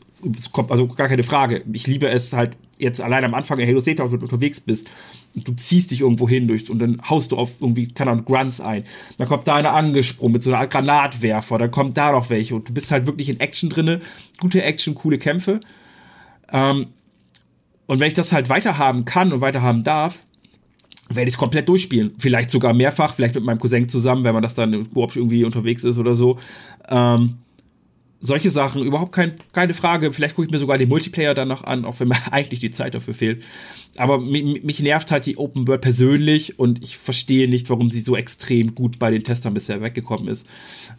Also gar keine Frage. Ich liebe es halt jetzt allein am Anfang in Halo Zeta, wenn du unterwegs bist und du ziehst dich irgendwo hin durch und dann haust du auf irgendwie, keine Ahnung, Grunts ein. Dann kommt da einer angesprungen mit so einer Art Granatwerfer, dann kommt da noch welche und du bist halt wirklich in Action drinne. Gute Action, coole Kämpfe. Ähm, und wenn ich das halt weiterhaben kann und weiterhaben darf, werde ich es komplett durchspielen. Vielleicht sogar mehrfach, vielleicht mit meinem Cousin zusammen, wenn man das dann überhaupt irgendwie unterwegs ist oder so. Ähm, solche Sachen, überhaupt kein, keine Frage. Vielleicht gucke ich mir sogar den Multiplayer dann noch an, auch wenn mir [laughs] eigentlich die Zeit dafür fehlt. Aber mich, mich nervt halt die Open World persönlich und ich verstehe nicht, warum sie so extrem gut bei den Testern bisher weggekommen ist.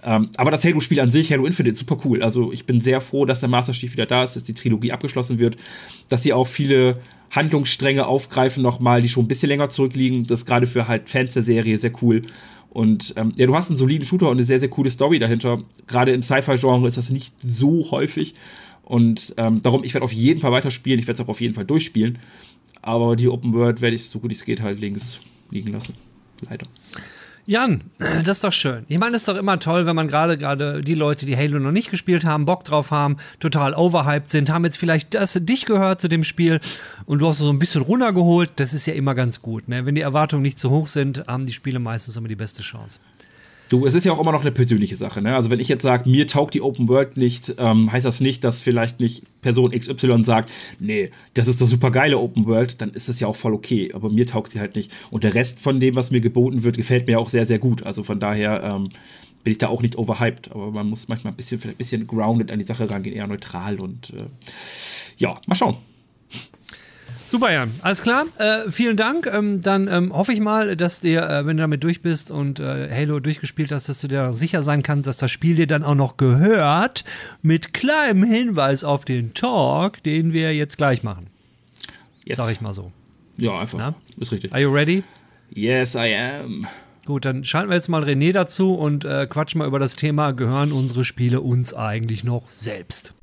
Ähm, aber das Halo-Spiel an sich, Halo Infinite, super cool. Also ich bin sehr froh, dass der Master Chief wieder da ist, dass die Trilogie abgeschlossen wird, dass sie auch viele Handlungsstränge aufgreifen nochmal, die schon ein bisschen länger zurückliegen. Das ist gerade für halt Fans der Serie sehr cool. Und ähm, ja, du hast einen soliden Shooter und eine sehr, sehr coole Story dahinter. Gerade im Sci-Fi-Genre ist das nicht so häufig. Und ähm, darum, ich werde auf jeden Fall weiterspielen, ich werde es auch auf jeden Fall durchspielen. Aber die Open World werde ich so gut es geht halt links liegen lassen. Leider. Jan, das ist doch schön. Ich meine, es ist doch immer toll, wenn man gerade gerade die Leute, die Halo noch nicht gespielt haben, Bock drauf haben, total overhyped sind, haben jetzt vielleicht das dich gehört zu dem Spiel und du hast so ein bisschen runtergeholt. Das ist ja immer ganz gut. Ne? Wenn die Erwartungen nicht zu hoch sind, haben die Spiele meistens immer die beste Chance. Du, es ist ja auch immer noch eine persönliche Sache. Ne? Also wenn ich jetzt sage, mir taugt die Open World nicht, ähm, heißt das nicht, dass vielleicht nicht Person XY sagt, nee, das ist doch super geile Open World, dann ist das ja auch voll okay. Aber mir taugt sie halt nicht. Und der Rest von dem, was mir geboten wird, gefällt mir auch sehr, sehr gut. Also von daher ähm, bin ich da auch nicht overhyped. Aber man muss manchmal ein bisschen, vielleicht ein bisschen grounded an die Sache rangehen, eher neutral und äh, ja, mal schauen. Super, Jan. Alles klar. Äh, vielen Dank. Ähm, dann ähm, hoffe ich mal, dass dir, äh, wenn du damit durch bist und äh, Halo durchgespielt hast, dass du dir sicher sein kannst, dass das Spiel dir dann auch noch gehört. Mit kleinem Hinweis auf den Talk, den wir jetzt gleich machen. Yes. Sag ich mal so. Ja, einfach. Na? Ist richtig. Are you ready? Yes, I am. Gut, dann schalten wir jetzt mal René dazu und äh, quatschen mal über das Thema, gehören unsere Spiele uns eigentlich noch selbst?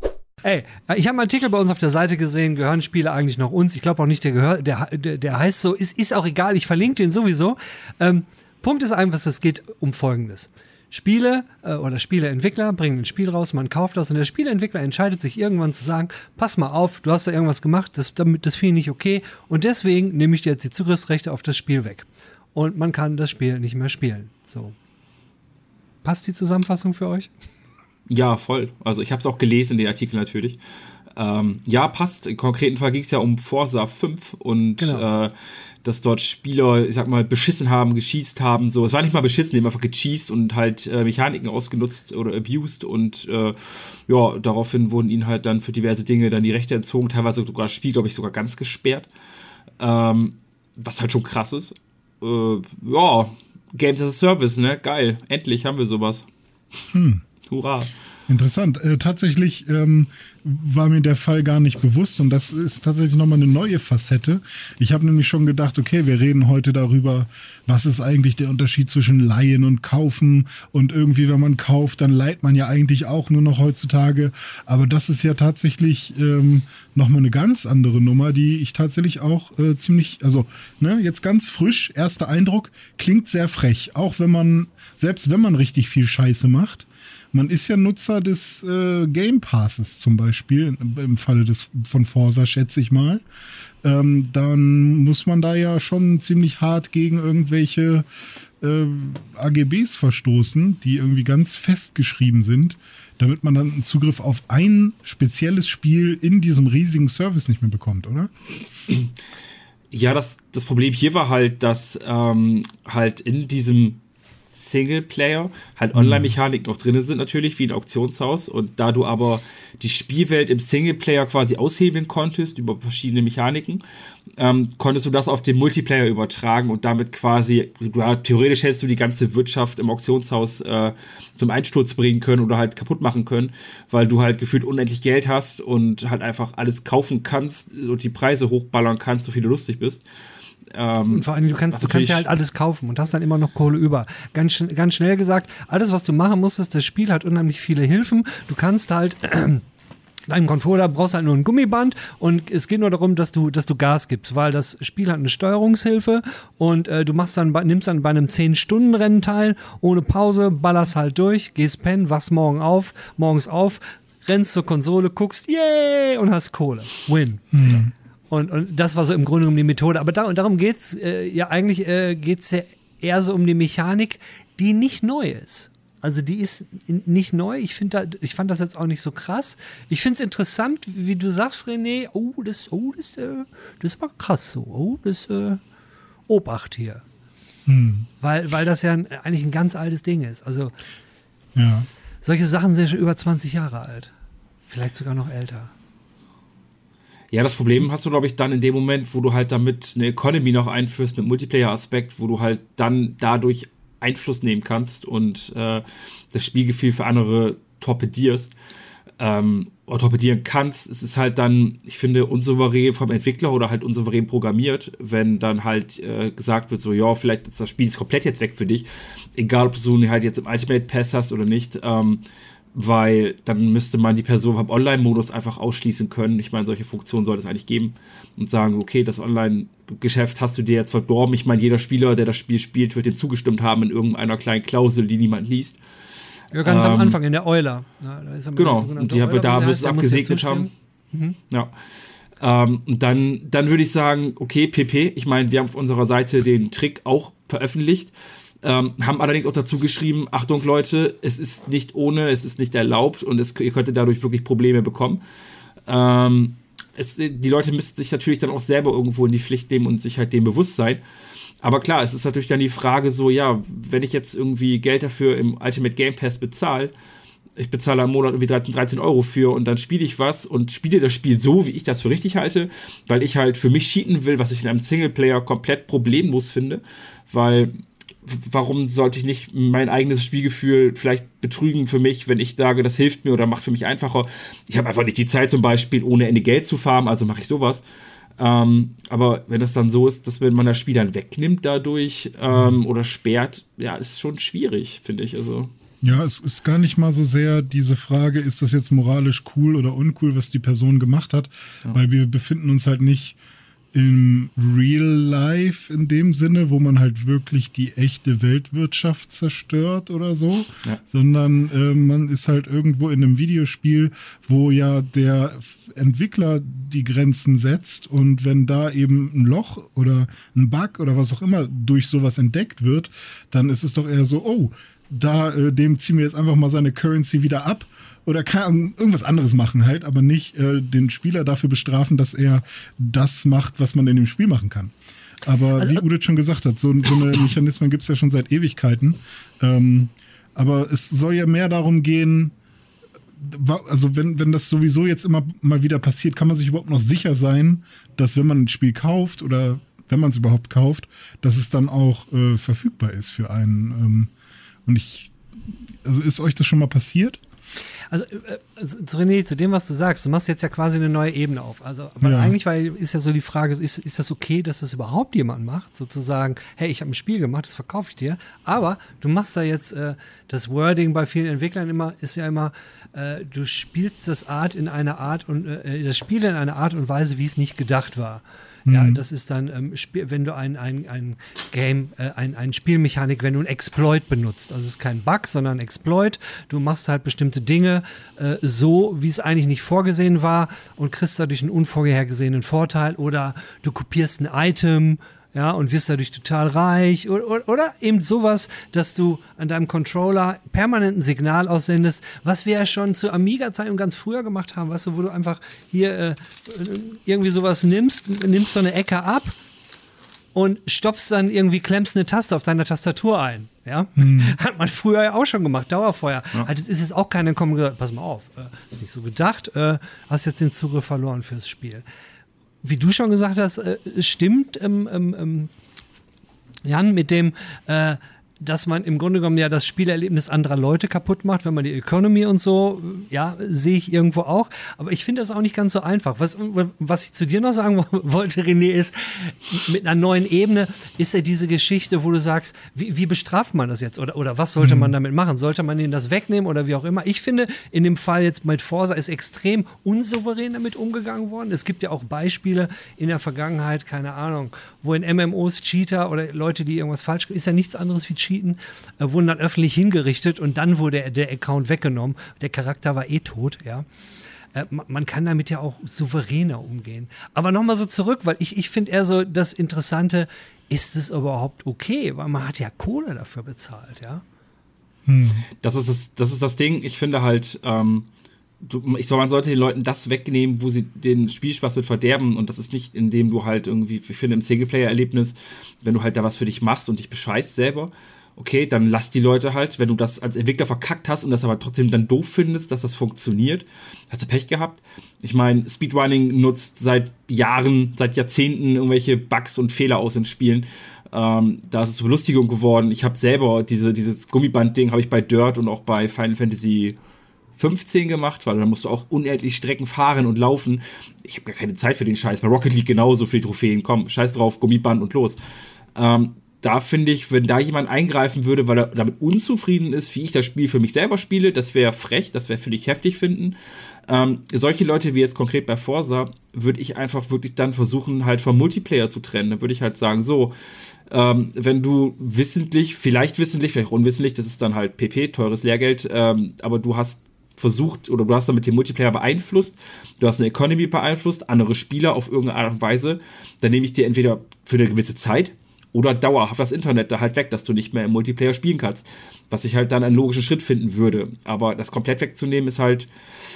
Ey, äh, ich habe einen Artikel bei uns auf der Seite gesehen, gehören Spiele eigentlich noch uns? Ich glaube auch nicht, der gehört, der, der, heißt so, ist, ist auch egal, ich verlinke den sowieso. Ähm, Punkt ist einfach, es geht um Folgendes. Spiele äh, oder Spieleentwickler bringen ein Spiel raus, man kauft das und der Spieleentwickler entscheidet sich irgendwann zu sagen, pass mal auf, du hast da irgendwas gemacht, das, damit, das ich nicht okay und deswegen nehme ich dir jetzt die Zugriffsrechte auf das Spiel weg. Und man kann das Spiel nicht mehr spielen. So. Passt die Zusammenfassung für euch? Ja, voll. Also ich habe es auch gelesen, den Artikel natürlich. Ähm, ja, passt. Im konkreten Fall ging es ja um Forza 5 und genau. äh, dass dort Spieler, ich sag mal, beschissen haben, geschießt haben. So, es war nicht mal beschissen, die haben einfach gecheased und halt äh, Mechaniken ausgenutzt oder abused und äh, ja, daraufhin wurden ihnen halt dann für diverse Dinge dann die Rechte entzogen, teilweise sogar das Spiel, glaube ich, sogar ganz gesperrt. Ähm, was halt schon krass ist. Äh, ja, Games as a Service, ne? Geil. Endlich haben wir sowas. Hm. Hurra. Interessant. Äh, tatsächlich ähm, war mir der Fall gar nicht bewusst und das ist tatsächlich nochmal eine neue Facette. Ich habe nämlich schon gedacht, okay, wir reden heute darüber, was ist eigentlich der Unterschied zwischen Leihen und Kaufen und irgendwie, wenn man kauft, dann leiht man ja eigentlich auch nur noch heutzutage. Aber das ist ja tatsächlich ähm, nochmal eine ganz andere Nummer, die ich tatsächlich auch äh, ziemlich, also ne, jetzt ganz frisch, erster Eindruck, klingt sehr frech, auch wenn man, selbst wenn man richtig viel Scheiße macht man ist ja Nutzer des äh, Game Passes zum Beispiel, im Falle des, von Forsa schätze ich mal. Ähm, dann muss man da ja schon ziemlich hart gegen irgendwelche äh, AGBs verstoßen, die irgendwie ganz festgeschrieben sind, damit man dann einen Zugriff auf ein spezielles Spiel in diesem riesigen Service nicht mehr bekommt, oder? Ja, das, das Problem hier war halt, dass ähm, halt in diesem Singleplayer halt mhm. Online-Mechaniken noch drin sind natürlich, wie ein Auktionshaus. Und da du aber die Spielwelt im Singleplayer quasi aushebeln konntest über verschiedene Mechaniken, ähm, konntest du das auf den Multiplayer übertragen und damit quasi, ja, theoretisch hättest du die ganze Wirtschaft im Auktionshaus äh, zum Einsturz bringen können oder halt kaputt machen können, weil du halt gefühlt unendlich Geld hast und halt einfach alles kaufen kannst und die Preise hochballern kannst, so viel du lustig bist. Ähm, und vor allem, du kannst, du kannst ja halt alles kaufen und hast dann immer noch Kohle über. Ganz, ganz schnell gesagt, alles, was du machen musst, ist, das Spiel hat unheimlich viele Hilfen. Du kannst halt [clears throat] äh, deinem Controller brauchst halt nur ein Gummiband und es geht nur darum, dass du, dass du Gas gibst, weil das Spiel hat eine Steuerungshilfe und äh, du machst dann, nimmst dann bei einem 10-Stunden-Rennen teil, ohne Pause, ballerst halt durch, gehst pennen, wachst morgen auf, morgens auf, rennst zur Konsole, guckst, yay, und hast Kohle. Win. Mhm. Und, und das war so im Grunde um die Methode. Aber da, darum geht's äh, ja eigentlich äh, geht's ja eher so um die Mechanik, die nicht neu ist. Also die ist nicht neu. Ich finde, ich fand das jetzt auch nicht so krass. Ich finde es interessant, wie du sagst, René. Oh, das, oh, das, äh, das war krass so. Oh, das äh, Obacht hier, hm. weil, weil das ja ein, eigentlich ein ganz altes Ding ist. Also ja. solche Sachen sind schon über 20 Jahre alt, vielleicht sogar noch älter. Ja, das Problem hast du, glaube ich, dann in dem Moment, wo du halt damit eine Economy noch einführst mit Multiplayer-Aspekt, wo du halt dann dadurch Einfluss nehmen kannst und äh, das Spielgefühl für andere torpedierst ähm, oder torpedieren kannst. Es ist halt dann, ich finde, unsouverän vom Entwickler oder halt unsouverän programmiert, wenn dann halt äh, gesagt wird, so, ja, vielleicht ist das Spiel ist komplett jetzt weg für dich, egal ob du halt jetzt im Ultimate Pass hast oder nicht. Ähm, weil dann müsste man die Person vom Online-Modus einfach ausschließen können. Ich meine, solche Funktionen sollte es eigentlich geben und sagen, okay, das Online-Geschäft hast du dir jetzt verdorben. Ich meine, jeder Spieler, der das Spiel spielt, wird dem zugestimmt haben in irgendeiner kleinen Klausel, die niemand liest. Ja, ganz ähm, am Anfang in der Euler. Ja, genau, und die haben wir da, es abgesegnet haben. Mhm. Ja. Ähm, und dann, dann würde ich sagen, okay, PP, ich meine, wir haben auf unserer Seite den Trick auch veröffentlicht. Ähm, haben allerdings auch dazu geschrieben, Achtung Leute, es ist nicht ohne, es ist nicht erlaubt und es, ihr könntet dadurch wirklich Probleme bekommen. Ähm, es, die Leute müssten sich natürlich dann auch selber irgendwo in die Pflicht nehmen und sich halt dem bewusst sein. Aber klar, es ist natürlich dann die Frage so, ja, wenn ich jetzt irgendwie Geld dafür im Ultimate Game Pass bezahle, ich bezahle am Monat irgendwie 13 Euro für und dann spiele ich was und spiele das Spiel so, wie ich das für richtig halte, weil ich halt für mich cheaten will, was ich in einem Singleplayer komplett problemlos finde, weil warum sollte ich nicht mein eigenes Spielgefühl vielleicht betrügen für mich, wenn ich sage, das hilft mir oder macht für mich einfacher. Ich habe einfach nicht die Zeit zum Beispiel, ohne Ende Geld zu farmen, also mache ich sowas. Ähm, aber wenn das dann so ist, dass wenn man das Spiel dann wegnimmt dadurch ähm, oder sperrt, ja, ist schon schwierig, finde ich. Also. Ja, es ist gar nicht mal so sehr diese Frage, ist das jetzt moralisch cool oder uncool, was die Person gemacht hat, ja. weil wir befinden uns halt nicht im Real Life in dem Sinne, wo man halt wirklich die echte Weltwirtschaft zerstört oder so, ja. sondern äh, man ist halt irgendwo in einem Videospiel, wo ja der Entwickler die Grenzen setzt und wenn da eben ein Loch oder ein Bug oder was auch immer durch sowas entdeckt wird, dann ist es doch eher so, oh, da äh, dem ziehen wir jetzt einfach mal seine Currency wieder ab oder kann irgendwas anderes machen halt, aber nicht äh, den Spieler dafür bestrafen, dass er das macht, was man in dem Spiel machen kann. Aber also, wie Udit schon gesagt hat, so, so eine [coughs] Mechanismen gibt es ja schon seit Ewigkeiten. Ähm, aber es soll ja mehr darum gehen, also wenn, wenn das sowieso jetzt immer mal wieder passiert, kann man sich überhaupt noch sicher sein, dass wenn man ein Spiel kauft oder wenn man es überhaupt kauft, dass es dann auch äh, verfügbar ist für einen. Ähm, und ich, also ist euch das schon mal passiert? Also, äh, also René, zu dem, was du sagst, du machst jetzt ja quasi eine neue Ebene auf. Also, weil ja. eigentlich weil ist ja so die Frage, ist, ist das okay, dass das überhaupt jemand macht? Sozusagen, hey, ich habe ein Spiel gemacht, das verkaufe ich dir. Aber du machst da jetzt äh, das Wording bei vielen Entwicklern immer, ist ja immer, äh, du spielst das Art in einer Art und äh, das Spiel in einer Art und Weise, wie es nicht gedacht war. Ja, mhm. das ist dann, ähm, wenn du ein, ein, ein Game, äh, ein, ein Spielmechanik, wenn du ein Exploit benutzt. Also es ist kein Bug, sondern Exploit. Du machst halt bestimmte Dinge äh, so, wie es eigentlich nicht vorgesehen war und kriegst dadurch einen unvorhergesehenen Vorteil oder du kopierst ein Item ja, und wirst dadurch total reich oder, oder, eben sowas, dass du an deinem Controller permanent ein Signal aussendest, was wir ja schon zu Amiga-Zeiten ganz früher gemacht haben, weißt du, wo du einfach hier äh, irgendwie sowas nimmst, nimmst so eine Ecke ab und stopfst dann irgendwie, klemmst eine Taste auf deiner Tastatur ein. Ja, hm. [laughs] hat man früher ja auch schon gemacht, Dauerfeuer. Ja. Also ist jetzt auch keiner gekommen und gesagt, pass mal auf, äh, ist nicht so gedacht, äh, hast jetzt den Zugriff verloren fürs Spiel wie du schon gesagt hast, äh, stimmt, ähm, ähm, ähm, Jan, mit dem, äh, dass man im Grunde genommen ja das Spielerlebnis anderer Leute kaputt macht, wenn man die Economy und so, ja, sehe ich irgendwo auch. Aber ich finde das auch nicht ganz so einfach. Was, was ich zu dir noch sagen [laughs] wollte, René, ist, mit einer neuen Ebene ist ja diese Geschichte, wo du sagst, wie, wie bestraft man das jetzt? Oder, oder was sollte man mhm. damit machen? Sollte man ihnen das wegnehmen oder wie auch immer? Ich finde, in dem Fall jetzt mit Forsa ist extrem unsouverän damit umgegangen worden. Es gibt ja auch Beispiele in der Vergangenheit, keine Ahnung, wo in MMOs Cheater oder Leute, die irgendwas falsch, ist ja nichts anderes wie Cheater cheaten, äh, wurden dann öffentlich hingerichtet und dann wurde der Account weggenommen. Der Charakter war eh tot, ja. Äh, man kann damit ja auch souveräner umgehen. Aber nochmal so zurück, weil ich, ich finde eher so das Interessante, ist es überhaupt okay? Weil man hat ja Kohle dafür bezahlt, ja. Hm. Das, ist das, das ist das Ding. Ich finde halt, ähm, du, ich man sollte den Leuten das wegnehmen, wo sie den Spielspaß mit verderben. Und das ist nicht, indem du halt irgendwie, ich finde, im Singleplayer-Erlebnis, wenn du halt da was für dich machst und dich bescheißt selber, okay, dann lass die Leute halt, wenn du das als Entwickler verkackt hast und das aber trotzdem dann doof findest, dass das funktioniert, hast du Pech gehabt. Ich meine, Speedrunning nutzt seit Jahren, seit Jahrzehnten irgendwelche Bugs und Fehler aus in Spielen. Ähm, da ist es zur Belustigung geworden. Ich habe selber diese, dieses Gummiband-Ding habe ich bei Dirt und auch bei Final Fantasy 15 gemacht, weil da musst du auch unendlich Strecken fahren und laufen. Ich habe gar keine Zeit für den Scheiß. Bei Rocket League genauso viele Trophäen. Komm, scheiß drauf, Gummiband und los. Ähm, da finde ich, wenn da jemand eingreifen würde, weil er damit unzufrieden ist, wie ich das Spiel für mich selber spiele, das wäre frech, das wäre finde ich heftig finden. Ähm, solche Leute wie jetzt konkret bei Forsa, würde ich einfach wirklich dann versuchen, halt vom Multiplayer zu trennen. Da würde ich halt sagen, so, ähm, wenn du wissentlich, vielleicht wissentlich, vielleicht unwissentlich, das ist dann halt PP, teures Lehrgeld, ähm, aber du hast versucht oder du hast damit den Multiplayer beeinflusst, du hast eine Economy beeinflusst, andere Spieler auf irgendeine Art und Weise, dann nehme ich dir entweder für eine gewisse Zeit oder dauerhaft das Internet da halt weg, dass du nicht mehr im Multiplayer spielen kannst. Was ich halt dann einen logischen Schritt finden würde. Aber das komplett wegzunehmen ist halt,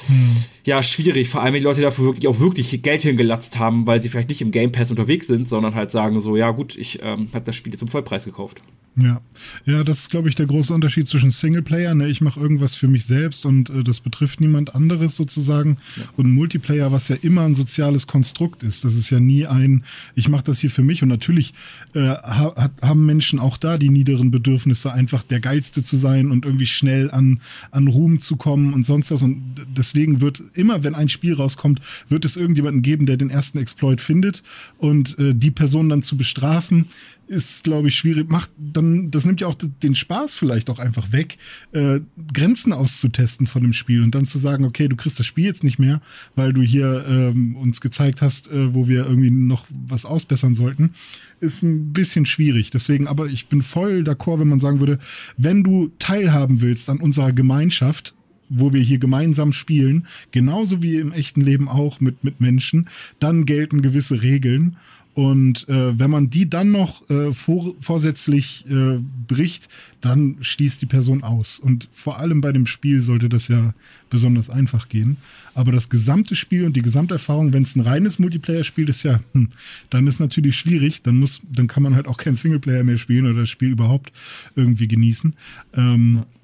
hm. ja, schwierig. Vor allem, wenn die Leute dafür wirklich auch wirklich Geld hingelatzt haben, weil sie vielleicht nicht im Game Pass unterwegs sind, sondern halt sagen so, ja gut, ich ähm, habe das Spiel jetzt zum Vollpreis gekauft. Ja, ja, das ist, glaube ich, der große Unterschied zwischen Singleplayer. Ne? Ich mache irgendwas für mich selbst und äh, das betrifft niemand anderes sozusagen. Ja. Und Multiplayer, was ja immer ein soziales Konstrukt ist. Das ist ja nie ein, ich mache das hier für mich. Und natürlich äh, ha haben Menschen auch da die niederen Bedürfnisse, einfach der Geilste zu sein und irgendwie schnell an, an Ruhm zu kommen und sonst was. Und deswegen wird immer, wenn ein Spiel rauskommt, wird es irgendjemanden geben, der den ersten Exploit findet und äh, die Person dann zu bestrafen ist, glaube ich, schwierig. Macht dann, das nimmt ja auch den Spaß vielleicht auch einfach weg, äh, Grenzen auszutesten von dem Spiel und dann zu sagen, okay, du kriegst das Spiel jetzt nicht mehr, weil du hier ähm, uns gezeigt hast, äh, wo wir irgendwie noch was ausbessern sollten, ist ein bisschen schwierig. Deswegen, aber ich bin voll d'accord, wenn man sagen würde, wenn du teilhaben willst an unserer Gemeinschaft, wo wir hier gemeinsam spielen, genauso wie im echten Leben auch mit, mit Menschen, dann gelten gewisse Regeln. Und äh, wenn man die dann noch äh, vor, vorsätzlich äh, bricht, dann schließt die Person aus. Und vor allem bei dem Spiel sollte das ja besonders einfach gehen. Aber das gesamte Spiel und die Gesamterfahrung, wenn es ein reines Multiplayer-Spiel ist, ja, hm, dann ist natürlich schwierig. Dann muss, dann kann man halt auch kein Singleplayer mehr spielen oder das Spiel überhaupt irgendwie genießen. Ähm, ja.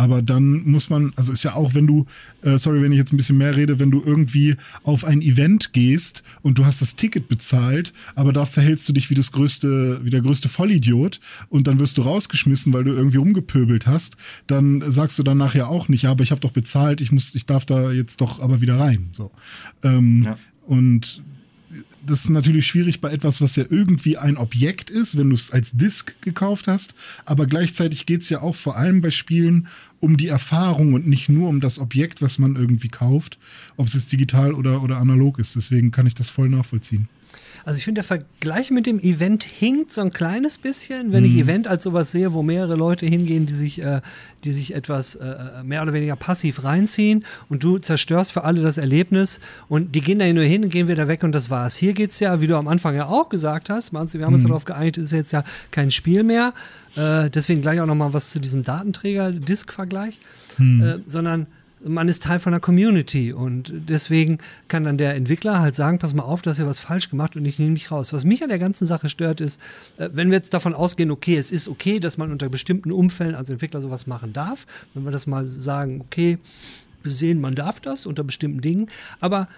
Aber dann muss man, also ist ja auch, wenn du, äh, sorry, wenn ich jetzt ein bisschen mehr rede, wenn du irgendwie auf ein Event gehst und du hast das Ticket bezahlt, aber da verhältst du dich wie das größte, wie der größte Vollidiot und dann wirst du rausgeschmissen, weil du irgendwie rumgepöbelt hast, dann sagst du dann nachher auch nicht, ja, aber ich habe doch bezahlt, ich muss, ich darf da jetzt doch aber wieder rein. So. Ähm, ja. Und das ist natürlich schwierig bei etwas, was ja irgendwie ein Objekt ist, wenn du es als Disk gekauft hast. Aber gleichzeitig geht es ja auch vor allem bei Spielen um die Erfahrung und nicht nur um das Objekt, was man irgendwie kauft, ob es jetzt digital oder, oder analog ist. Deswegen kann ich das voll nachvollziehen. Also ich finde, der Vergleich mit dem Event hinkt so ein kleines bisschen, wenn mhm. ich Event als sowas sehe, wo mehrere Leute hingehen, die sich, äh, die sich etwas äh, äh, mehr oder weniger passiv reinziehen und du zerstörst für alle das Erlebnis und die gehen da nur hin und gehen wieder weg und das war's. Hier geht es ja, wie du am Anfang ja auch gesagt hast, wir haben uns mhm. darauf geeinigt, ist jetzt ja kein Spiel mehr. Äh, deswegen gleich auch nochmal was zu diesem Datenträger-Disk-Vergleich, mhm. äh, sondern man ist Teil von der Community und deswegen kann dann der Entwickler halt sagen, pass mal auf, hast ja was falsch gemacht und ich nehme dich raus. Was mich an der ganzen Sache stört ist, äh, wenn wir jetzt davon ausgehen, okay, es ist okay, dass man unter bestimmten Umfällen als Entwickler sowas machen darf, wenn wir das mal sagen, okay, sehen, man darf das unter bestimmten Dingen, aber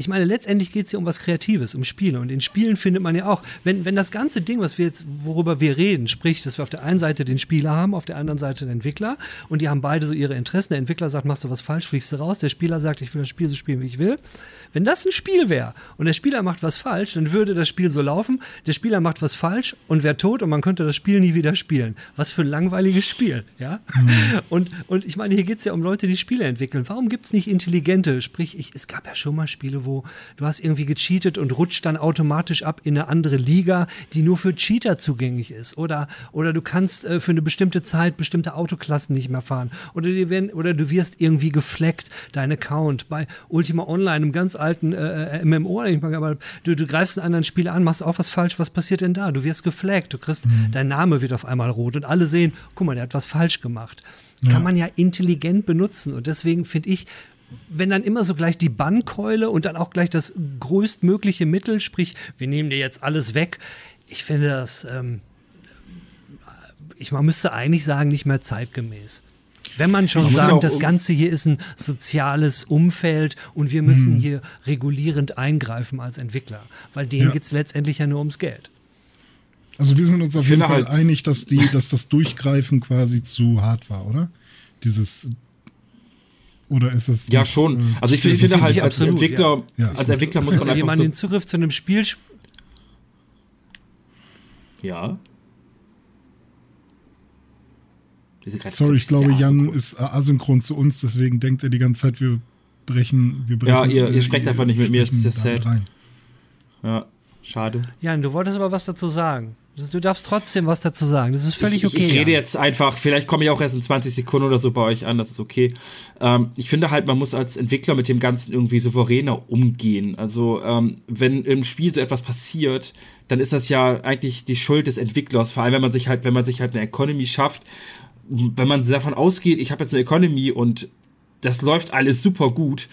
ich meine, letztendlich geht es ja um was Kreatives, um Spiele. Und in Spielen findet man ja auch, wenn, wenn das ganze Ding, was wir jetzt, worüber wir reden, sprich, dass wir auf der einen Seite den Spieler haben, auf der anderen Seite den Entwickler und die haben beide so ihre Interessen. Der Entwickler sagt, machst du was falsch, fliegst du raus. Der Spieler sagt, ich will das Spiel so spielen, wie ich will. Wenn das ein Spiel wäre und der Spieler macht was falsch, dann würde das Spiel so laufen, der Spieler macht was falsch und wäre tot und man könnte das Spiel nie wieder spielen. Was für ein langweiliges Spiel, ja? Mhm. Und, und ich meine, hier geht es ja um Leute, die Spiele entwickeln. Warum gibt es nicht intelligente, sprich, ich, es gab ja schon mal Spiele, wo du hast irgendwie gecheatet und rutscht dann automatisch ab in eine andere Liga, die nur für Cheater zugänglich ist. Oder, oder du kannst äh, für eine bestimmte Zeit bestimmte Autoklassen nicht mehr fahren. Oder, werden, oder du wirst irgendwie gefleckt, dein Account. Bei Ultima Online, einem ganz alten äh, äh MMO, aber du, du greifst einen anderen Spieler an, machst auch was falsch, was passiert denn da? Du wirst geflaggt, du kriegst, mhm. dein Name wird auf einmal rot und alle sehen, guck mal, der hat was falsch gemacht. Ja. Kann man ja intelligent benutzen und deswegen finde ich, wenn dann immer so gleich die Bannkeule und dann auch gleich das größtmögliche Mittel, sprich, wir nehmen dir jetzt alles weg, ich finde das, ähm, ich, man müsste eigentlich sagen, nicht mehr zeitgemäß. Wenn man schon man sagt, das Ganze hier ist ein soziales Umfeld und wir müssen hm. hier regulierend eingreifen als Entwickler, weil denen ja. geht es letztendlich ja nur ums Geld. Also wir sind uns auf jeden Fall halt einig, dass, die, dass das Durchgreifen quasi zu hart war, oder? Dieses oder ist es ja schon? Äh, also ich, ich finde halt als absolut, Entwickler, ja. als Entwickler muss man einfach Wenn man so den Zugriff zu einem Spiel ja Sorry, ich glaube, Jan ist asynchron zu uns, deswegen denkt er die ganze Zeit, wir brechen, wir brechen. Ja, ihr, ihr sprecht einfach nicht mit mir, das ist das sad. Rein. Ja, schade. Jan, du wolltest aber was dazu sagen. Du darfst trotzdem was dazu sagen. Das ist völlig okay. Ich, ich rede jetzt einfach, vielleicht komme ich auch erst in 20 Sekunden oder so bei euch an, das ist okay. Ähm, ich finde halt, man muss als Entwickler mit dem Ganzen irgendwie souveräner umgehen. Also, ähm, wenn im Spiel so etwas passiert, dann ist das ja eigentlich die Schuld des Entwicklers, vor allem wenn man sich halt, wenn man sich halt eine Economy schafft, wenn man davon ausgeht, ich habe jetzt eine Economy und das läuft alles super gut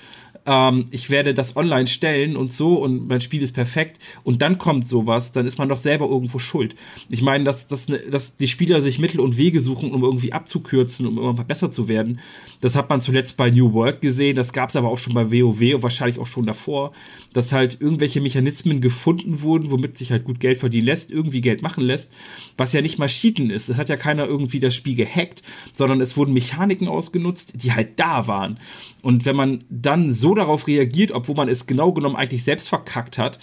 ähm, ich werde das online stellen und so und mein Spiel ist perfekt und dann kommt sowas, dann ist man doch selber irgendwo schuld. Ich meine, dass, dass, ne, dass die Spieler sich Mittel und Wege suchen, um irgendwie abzukürzen, um immer besser zu werden, das hat man zuletzt bei New World gesehen, das gab es aber auch schon bei WoW und wahrscheinlich auch schon davor, dass halt irgendwelche Mechanismen gefunden wurden, womit sich halt gut Geld verdienen lässt, irgendwie Geld machen lässt, was ja nicht mal Cheaten ist. Es hat ja keiner irgendwie das Spiel gehackt, sondern es wurden Mechaniken ausgenutzt, die halt da waren. Und wenn man dann so darauf reagiert, obwohl man es genau genommen eigentlich selbst verkackt hat,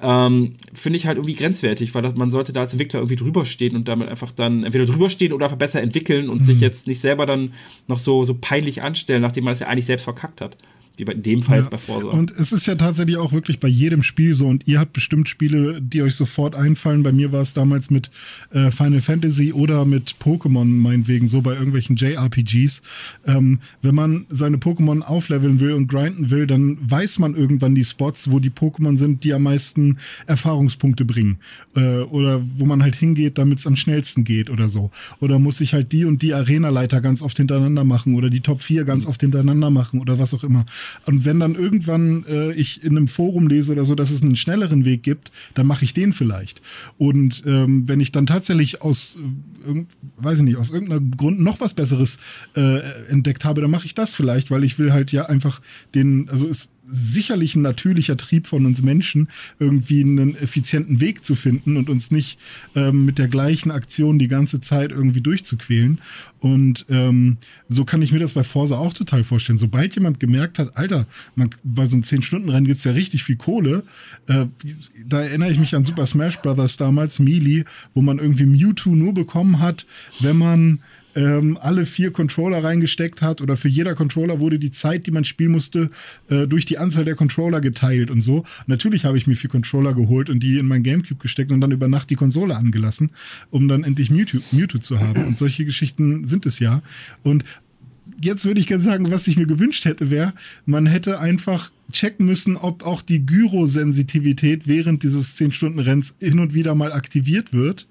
ähm, finde ich halt irgendwie grenzwertig, weil das, man sollte da als Entwickler irgendwie drüber stehen und damit einfach dann entweder drüber stehen oder einfach besser entwickeln und mhm. sich jetzt nicht selber dann noch so, so peinlich anstellen, nachdem man es ja eigentlich selbst verkackt hat. Wie in dem Fall ja. jetzt bei Forza. Und es ist ja tatsächlich auch wirklich bei jedem Spiel so. Und ihr habt bestimmt Spiele, die euch sofort einfallen. Bei mir war es damals mit äh, Final Fantasy oder mit Pokémon meinetwegen so bei irgendwelchen JRPGs. Ähm, wenn man seine Pokémon aufleveln will und grinden will, dann weiß man irgendwann die Spots, wo die Pokémon sind, die am meisten Erfahrungspunkte bringen. Äh, oder wo man halt hingeht, damit es am schnellsten geht oder so. Oder muss ich halt die und die Arena-Leiter ganz oft hintereinander machen oder die Top 4 ganz oft hintereinander machen oder was auch immer. Und wenn dann irgendwann äh, ich in einem Forum lese oder so, dass es einen schnelleren Weg gibt, dann mache ich den vielleicht. Und ähm, wenn ich dann tatsächlich aus, äh, weiß ich nicht, aus irgendeinem Grund noch was Besseres äh, entdeckt habe, dann mache ich das vielleicht, weil ich will halt ja einfach den, also es sicherlich ein natürlicher Trieb von uns Menschen, irgendwie einen effizienten Weg zu finden und uns nicht ähm, mit der gleichen Aktion die ganze Zeit irgendwie durchzuquälen. Und ähm, so kann ich mir das bei Forsa auch total vorstellen. Sobald jemand gemerkt hat, Alter, man, bei so einem 10-Stunden-Rennen gibt's ja richtig viel Kohle, äh, da erinnere ich mich an Super Smash Bros. damals, Melee, wo man irgendwie Mewtwo nur bekommen hat, wenn man ähm, alle vier Controller reingesteckt hat oder für jeder Controller wurde die Zeit, die man spielen musste, äh, durch die Anzahl der Controller geteilt und so. Natürlich habe ich mir vier Controller geholt und die in mein Gamecube gesteckt und dann über Nacht die Konsole angelassen, um dann endlich Mewtwo, Mewtwo zu haben. Und solche Geschichten sind es ja. Und jetzt würde ich gerne sagen, was ich mir gewünscht hätte, wäre, man hätte einfach checken müssen, ob auch die Gyrosensitivität während dieses 10-Stunden-Renns hin und wieder mal aktiviert wird.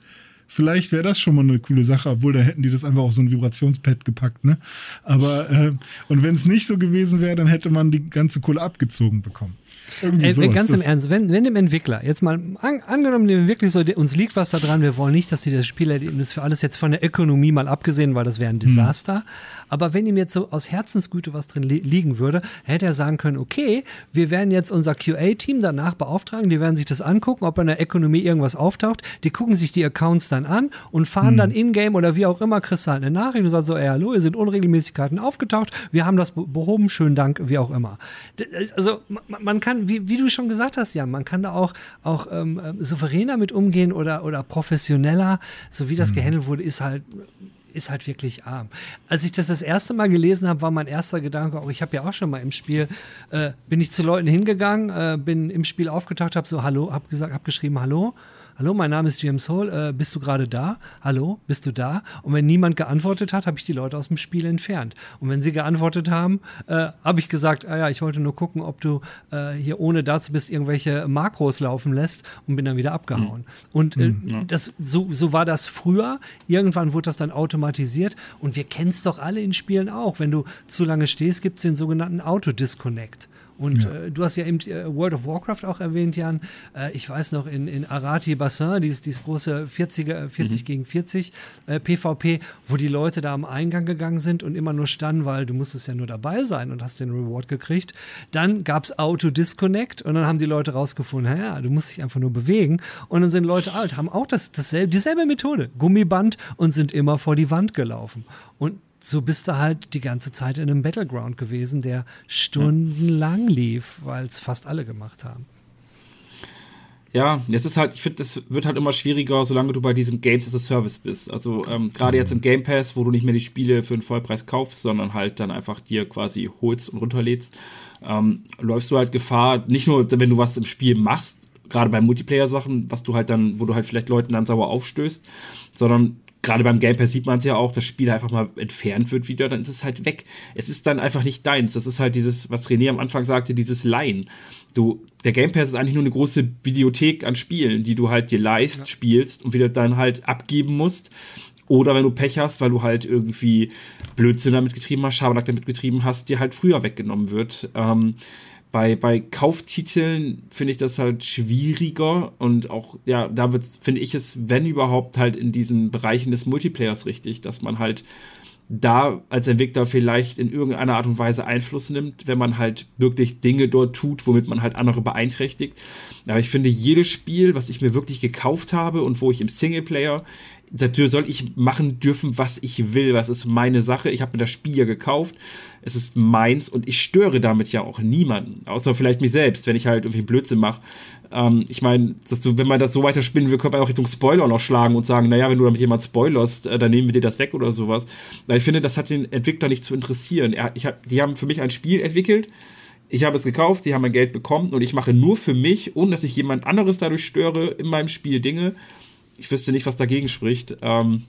Vielleicht wäre das schon mal eine coole Sache, obwohl dann hätten die das einfach auf so ein Vibrationspad gepackt, ne? Aber äh, und wenn es nicht so gewesen wäre, dann hätte man die ganze Kohle abgezogen bekommen. Ey, ganz im Ernst, wenn, wenn dem Entwickler, jetzt mal an, angenommen, dem wirklich so, uns liegt was da dran, wir wollen nicht, dass sie das Spielerlebnis für alles jetzt von der Ökonomie mal abgesehen, weil das wäre ein Desaster. Mhm. Aber wenn ihm jetzt so aus Herzensgüte was drin li liegen würde, hätte er sagen können, okay, wir werden jetzt unser QA-Team danach beauftragen, die werden sich das angucken, ob in der Ökonomie irgendwas auftaucht, die gucken sich die Accounts dann an und fahren mhm. dann in-game oder wie auch immer, kriegst halt eine Nachricht und sagst so, ey, hallo, hier sind Unregelmäßigkeiten aufgetaucht, wir haben das behoben, schönen Dank, wie auch immer. Also man kann, wie, wie du schon gesagt hast, ja, man kann da auch, auch ähm, ähm, souveräner mit umgehen oder, oder professioneller. So wie das mhm. gehandelt wurde, ist halt ist halt wirklich arm. Als ich das das erste Mal gelesen habe, war mein erster Gedanke, auch ich habe ja auch schon mal im Spiel, äh, bin ich zu Leuten hingegangen, äh, bin im Spiel aufgetaucht, habe so Hallo, habe gesagt, habe geschrieben Hallo Hallo, mein Name ist James Hall, äh, bist du gerade da? Hallo, bist du da? Und wenn niemand geantwortet hat, habe ich die Leute aus dem Spiel entfernt. Und wenn sie geantwortet haben, äh, habe ich gesagt, ah ja, ich wollte nur gucken, ob du äh, hier ohne dazu bist irgendwelche Makros laufen lässt und bin dann wieder abgehauen. Mhm. Und mhm, ja. das, so, so war das früher. Irgendwann wurde das dann automatisiert und wir kennen es doch alle in Spielen auch. Wenn du zu lange stehst, gibt es den sogenannten Autodisconnect. Und ja. äh, du hast ja eben äh, World of Warcraft auch erwähnt, Jan. Äh, ich weiß noch, in, in Arati Bassin, dieses, dieses große 40er, 40 mhm. gegen 40 PvP, äh, wo die Leute da am Eingang gegangen sind und immer nur standen, weil du musstest ja nur dabei sein und hast den Reward gekriegt. Dann gab es Auto-Disconnect und dann haben die Leute rausgefunden, ja, du musst dich einfach nur bewegen. Und dann sind Leute alt, haben auch das, dasselbe, dieselbe Methode, Gummiband und sind immer vor die Wand gelaufen. Und so bist du halt die ganze Zeit in einem Battleground gewesen, der stundenlang lief, weil es fast alle gemacht haben. ja, es ist halt, ich finde, das wird halt immer schwieriger, solange du bei diesem Games as a Service bist. Also ähm, gerade jetzt im Game Pass, wo du nicht mehr die Spiele für einen Vollpreis kaufst, sondern halt dann einfach dir quasi holst und runterlädst, ähm, läufst du halt Gefahr, nicht nur, wenn du was im Spiel machst, gerade bei Multiplayer-Sachen, was du halt dann, wo du halt vielleicht Leuten dann sauer aufstößt, sondern gerade beim Game Pass sieht man es ja auch, das Spiel einfach mal entfernt wird wieder, dann ist es halt weg. Es ist dann einfach nicht deins. Das ist halt dieses, was René am Anfang sagte, dieses Leihen. Du, der Game Pass ist eigentlich nur eine große Videothek an Spielen, die du halt dir leist, ja. spielst und wieder dann halt abgeben musst. Oder wenn du Pech hast, weil du halt irgendwie Blödsinn damit getrieben hast, Schabernack damit getrieben hast, dir halt früher weggenommen wird. Ähm, bei, bei Kauftiteln finde ich das halt schwieriger und auch, ja, da finde ich es, wenn überhaupt, halt in diesen Bereichen des Multiplayers richtig, dass man halt da als Entwickler vielleicht in irgendeiner Art und Weise Einfluss nimmt, wenn man halt wirklich Dinge dort tut, womit man halt andere beeinträchtigt. Aber ich finde, jedes Spiel, was ich mir wirklich gekauft habe und wo ich im Singleplayer dafür soll ich machen dürfen, was ich will. Was ist meine Sache? Ich habe mir das Spiel ja gekauft. Es ist meins und ich störe damit ja auch niemanden. Außer vielleicht mich selbst, wenn ich halt irgendwie Blödsinn mache. Ähm, ich meine, wenn man das so weiter spinnen will, könnte man auch Richtung Spoiler noch schlagen und sagen, naja, wenn du damit jemand spoilerst, äh, dann nehmen wir dir das weg oder sowas. Weil ich finde, das hat den Entwickler nicht zu interessieren. Er, hab, die haben für mich ein Spiel entwickelt. Ich habe es gekauft, die haben mein Geld bekommen und ich mache nur für mich, ohne dass ich jemand anderes dadurch störe, in meinem Spiel Dinge ich wüsste nicht, was dagegen spricht. Ähm,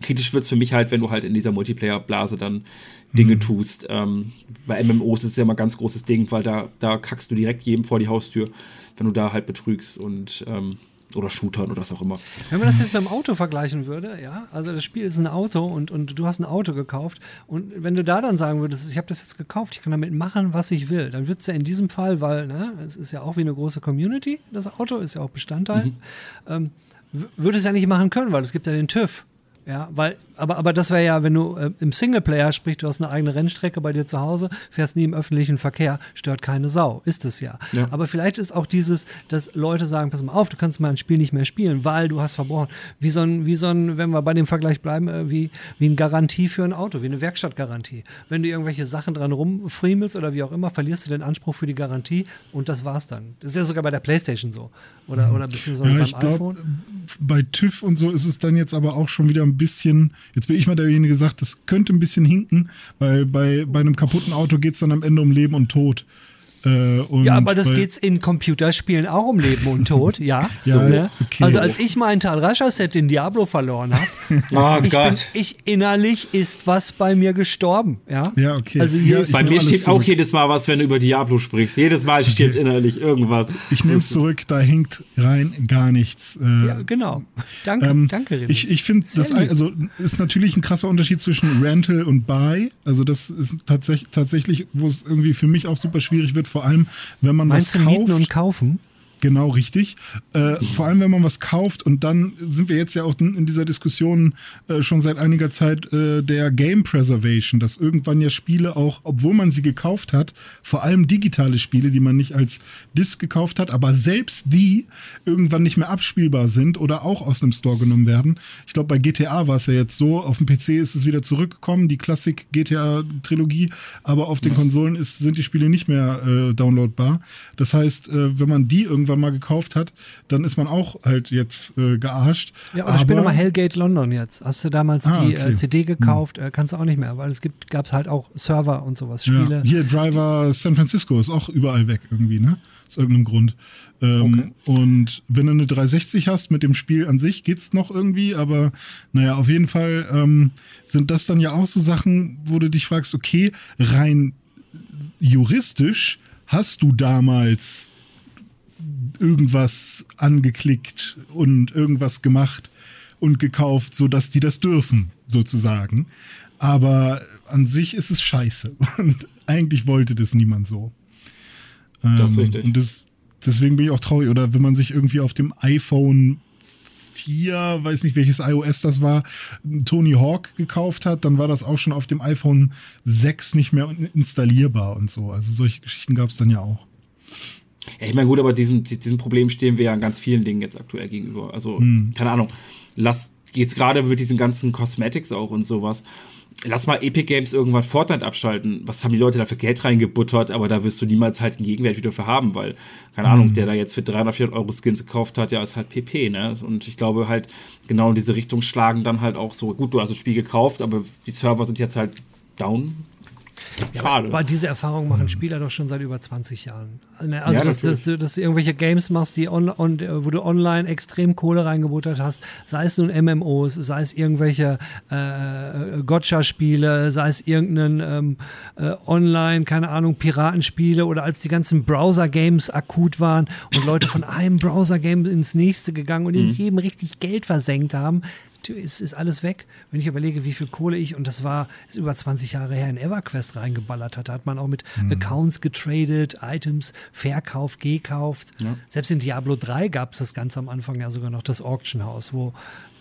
kritisch wird es für mich halt, wenn du halt in dieser Multiplayer-Blase dann Dinge mhm. tust. Ähm, bei MMOs ist es ja immer ein ganz großes Ding, weil da, da kackst du direkt jedem vor die Haustür, wenn du da halt betrügst und ähm, oder Shootern oder was auch immer. Wenn man das jetzt mit dem Auto vergleichen würde, ja, also das Spiel ist ein Auto und, und du hast ein Auto gekauft und wenn du da dann sagen würdest, ich habe das jetzt gekauft, ich kann damit machen, was ich will, dann wird es ja in diesem Fall, weil ne, es ist ja auch wie eine große Community, das Auto ist ja auch Bestandteil, mhm. ähm, würde es ja nicht machen können, weil es gibt ja den TÜV. Ja, weil, aber, aber das wäre ja, wenn du äh, im Singleplayer, sprich, du hast eine eigene Rennstrecke bei dir zu Hause, fährst nie im öffentlichen Verkehr, stört keine Sau. Ist es ja. ja. Aber vielleicht ist auch dieses, dass Leute sagen, pass mal auf, du kannst mal ein Spiel nicht mehr spielen, weil du hast verbrochen. Wie so ein, wie so ein, wenn wir bei dem Vergleich bleiben, äh, wie, wie eine Garantie für ein Auto, wie eine Werkstattgarantie. Wenn du irgendwelche Sachen dran rumfriemelst oder wie auch immer, verlierst du den Anspruch für die Garantie und das war's dann. Das ist ja sogar bei der Playstation so. Oder, oder beziehungsweise ja, beim glaub, iPhone. Bei TÜV und so ist es dann jetzt aber auch schon wieder ein bisschen, jetzt bin ich mal derjenige gesagt, das könnte ein bisschen hinken, weil bei, bei einem kaputten Auto geht es dann am Ende um Leben und Tod. Äh, ja, aber das geht's in Computerspielen auch um Leben und Tod, ja. [laughs] so, ne? okay. Also als ich mein Tal Rascher Set in Diablo verloren habe, [laughs] oh ich, Gott. Bin, ich innerlich ist was bei mir gestorben, ja. Ja, okay. Also ja, bei mir steht zurück. auch jedes Mal was, wenn du über Diablo sprichst. Jedes Mal steht okay. innerlich irgendwas. Ich nehme es zurück, da hängt rein gar nichts. Äh, ja, genau. Danke, ähm, danke. René. Ich, ich finde, das also ist natürlich ein krasser Unterschied zwischen Rental und Buy. Also das ist tatsächlich tatsächlich, wo es irgendwie für mich auch super schwierig wird vor allem, wenn man Meinst was du kauft. Mieten und kaufen? Genau, richtig. Äh, vor allem, wenn man was kauft und dann sind wir jetzt ja auch in, dieser Diskussion äh, schon seit einiger Zeit äh, der Game Preservation, dass irgendwann ja Spiele auch, obwohl man sie gekauft hat, vor allem digitale Spiele, die man nicht als Disc gekauft hat, aber selbst die irgendwann nicht mehr abspielbar sind oder auch aus einem Store genommen werden. Ich glaube, bei GTA war es ja jetzt so, auf dem PC ist es wieder zurückgekommen, die Klassik GTA-Trilogie, aber auf den Konsolen ist, sind die Spiele nicht mehr äh, downloadbar. Das heißt, äh, wenn man die irgendwann irgendwann mal gekauft hat, dann ist man auch halt jetzt äh, gearscht. Ja, oder spiel doch mal Hellgate London jetzt. Hast du damals ah, die äh, okay. äh, CD gekauft, hm. kannst du auch nicht mehr, weil es gibt, gab es halt auch Server und sowas, Spiele. Ja. Hier Driver San Francisco ist auch überall weg irgendwie, ne? Aus irgendeinem Grund. Ähm, okay. Und wenn du eine 360 hast mit dem Spiel an sich, geht's noch irgendwie, aber naja, auf jeden Fall ähm, sind das dann ja auch so Sachen, wo du dich fragst, okay, rein juristisch hast du damals irgendwas angeklickt und irgendwas gemacht und gekauft, sodass die das dürfen, sozusagen. Aber an sich ist es scheiße. [laughs] Und eigentlich wollte das niemand so. das ist ähm, richtig. Und das, deswegen bin ich auch traurig. Oder wenn man sich irgendwie auf dem iPhone 4, weiß nicht welches iOS das war, Tony Hawk gekauft hat, dann war das auch schon auf dem iPhone 6 nicht mehr installierbar und so. Also solche Geschichten gab es dann ja auch. Ja, ich meine, gut, aber diesem, diesem Problem stehen wir ja an ganz vielen Dingen jetzt aktuell gegenüber. Also, hm. keine Ahnung, lass jetzt gerade mit diesen ganzen Cosmetics auch und sowas. Lass mal Epic Games irgendwann Fortnite abschalten. Was haben die Leute da für Geld reingebuttert? Aber da wirst du niemals halt einen Gegenwert wieder für haben, weil, keine Ahnung, der da jetzt für 300, 400 Euro Skins gekauft hat, ja, ist halt PP, ne? Und ich glaube halt, genau in diese Richtung schlagen dann halt auch so, gut, du hast das Spiel gekauft, aber die Server sind jetzt halt down. Schade. Aber diese Erfahrung machen Spieler doch schon seit über 20 Jahren. Also, Ja, dass, dass, du, dass du irgendwelche Games machst, die on, on, wo du online extrem Kohle reingebuttert hast, sei es nun MMOs, sei es irgendwelche äh, Gotcha-Spiele, sei es irgendeinen ähm, äh, Online, keine Ahnung, Piratenspiele oder als die ganzen Browser-Games akut waren und Leute von einem Browser-Game ins nächste gegangen und in jedem richtig Geld versenkt haben. Es ist alles weg. Wenn ich überlege, wie viel Kohle ich, und das war ist über 20 Jahre her, in EverQuest reingeballert hat, hat man auch mit Accounts getradet, Items verkauft, gekauft. Selbst in Diablo 3 gab es das Ganze am Anfang ja sogar noch, das Auction House, wo,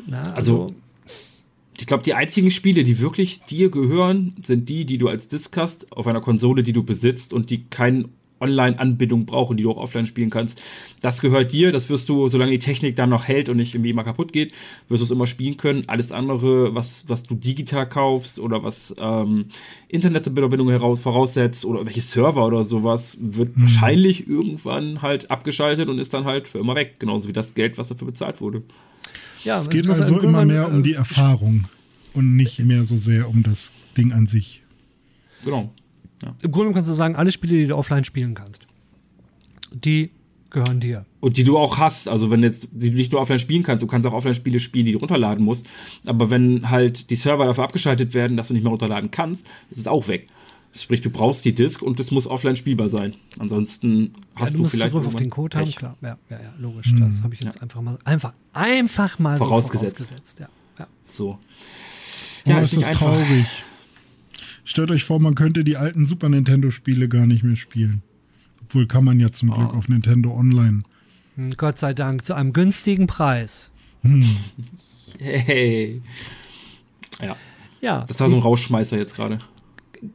na, also, Also, Ich glaube, die einzigen Spiele, die wirklich dir gehören, sind die, die du als Disc hast, auf einer Konsole, die du besitzt und die keine Online-Anbindung brauchen, die du auch offline spielen kannst. Das gehört dir, das wirst du, solange die Technik dann noch hält und nicht irgendwie immer kaputt geht, wirst du es immer spielen können. Alles andere, was, was du digital kaufst oder was ähm, Internetverbindungen heraus, voraussetzt oder welche Server oder sowas, wird wahrscheinlich irgendwann halt abgeschaltet und ist dann halt für immer weg. Genauso wie das Geld, was dafür bezahlt wurde. ja, Es geht also im immer mehr um äh, die Erfahrung und nicht mehr so sehr um das Ding an sich. Genau. Im Grunde kannst du sagen, alle Spiele, die du offline spielen kannst, die gehören dir. Und die du auch hast, also wenn jetzt, die du nicht nur offline spielen kannst, du kannst auch offline Spiele spielen, die du runterladen musst. Aber wenn halt die Server dafür abgeschaltet werden, dass du nicht mehr runterladen kannst, ist es auch weg. Sprich, du brauchst die Disk und es muss offline spielbar sein. Ansonsten hast ja, du du, vielleicht Zugriff auf den Code haben, Pech. klar. Ja, ja, ja logisch. Das habe ich jetzt einfach mal, einfach, einfach mal Vorausgesetzt. so vorausgesetzt. Ja, ja. So. Ja, Ja, oh, ist ist das einfach. traurig. Stellt euch vor, man könnte die alten Super Nintendo-Spiele gar nicht mehr spielen. Obwohl kann man ja zum Ah. Glück auf Nintendo Online. Hm, Gott sei Dank, zu einem günstigen Preis. Hey. Ja, Ja, das war so ein Rausschmeißer jetzt gerade.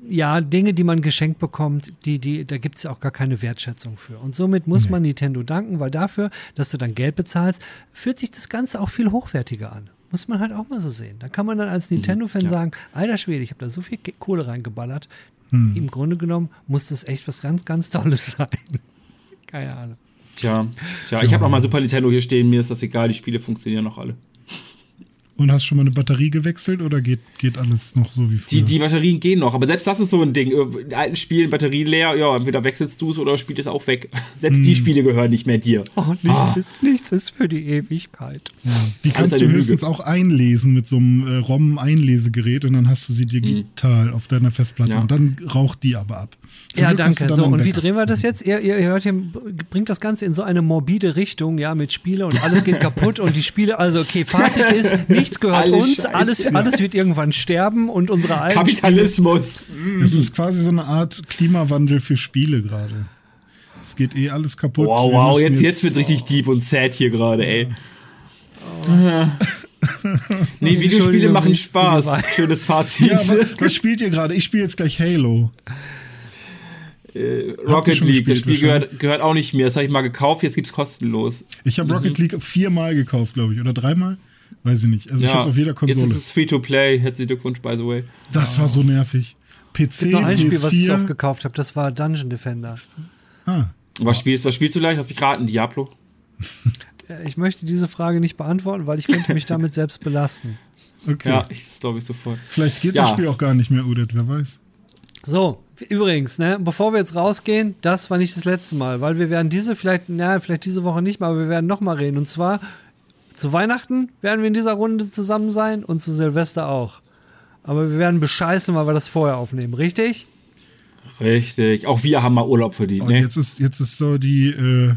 ja, Dinge, die man geschenkt bekommt, die, die, da gibt es ja auch gar keine Wertschätzung für. Und somit muss man Nintendo danken, weil dafür, dass du dann Geld bezahlst, fühlt sich das Ganze auch viel hochwertiger an. Muss man halt auch mal so sehen. Da kann man dann als Nintendo-Fan sagen, alter Schwede, ich habe da so viel Kohle reingeballert. Im Grunde genommen muss das echt was ganz, ganz Tolles [laughs] sein. Keine Ahnung. Tja, tja, ich habe noch mal Super Nintendo hier stehen, mir ist das egal, die Spiele funktionieren noch alle. Und hast schon mal eine Batterie gewechselt oder geht, geht alles noch so wie früher? Die, die Batterien gehen noch, aber selbst das ist so ein Ding. In alten Spielen Batterie leer, ja, entweder wechselst du es oder spielt es auch weg. [laughs] Selbst die Spiele gehören nicht mehr dir. Oh, nichts, ist, nichts ist für die Ewigkeit. die kannst du Lüge. höchstens auch einlesen mit so einem äh, ROM-Einlesegerät und dann hast du sie digital auf deiner Festplatte Ja. und dann raucht die aber ab. Zum ja, Glück danke. So, und wie Backup. drehen wir das jetzt? Ihr, ihr hört hier, bringt das Ganze in so eine morbide Richtung, ja, mit Spiele und alles geht kaputt und die Spiele, also okay, Fazit ist, [laughs] nichts gehört Alles uns, Scheiße. alles, alles wird irgendwann sterben und unsere alten Kapitalismus. Es ist quasi so eine Art Klimawandel für Spiele gerade. Es geht eh alles kaputt. Wow, Wir wow, müssen jetzt, jetzt wird's richtig deep und sad hier gerade, ey. [laughs] nee, Videospiele machen spiele Spaß. Schönes Fazit. Ja, aber was spielt ihr gerade? Ich spiele jetzt gleich Halo. Äh, Rocket League, das Spiel gehört, gehört auch nicht mehr. Das habe ich mal gekauft, jetzt gibt's kostenlos. Ich habe Rocket League viermal gekauft, glaube ich, oder dreimal. Weiß ich nicht. Also ich habe es auf jeder Jetzt Konsole. ist es Free-to-Play. Herzlichen Glückwunsch, by the way. Das war so nervig. PC, Noch ein Spiel, was ich so oft PS4. gekauft habe, das war Dungeon Defender. Ah, Was spielst, was spielst du gleich? Lass mich raten, Diablo. Äh, Ich möchte diese Frage nicht beantworten, weil ich könnte mich damit selbst belasten. [laughs] okay. Ja, ich, das glaube ich sofort. Vielleicht geht Ja. das Spiel auch gar nicht mehr, Udet, wer weiß. So, übrigens, ne, bevor wir jetzt rausgehen, das war nicht das letzte Mal, weil wir werden diese vielleicht, na, vielleicht diese Woche nicht mal, aber wir werden nochmal reden. Und zwar zu Weihnachten werden wir in dieser Runde zusammen sein und zu Silvester auch. Aber wir werden bescheißen, weil wir das vorher aufnehmen, richtig? Richtig. Auch wir haben mal Urlaub verdient, ne? jetzt ist jetzt ist so die äh,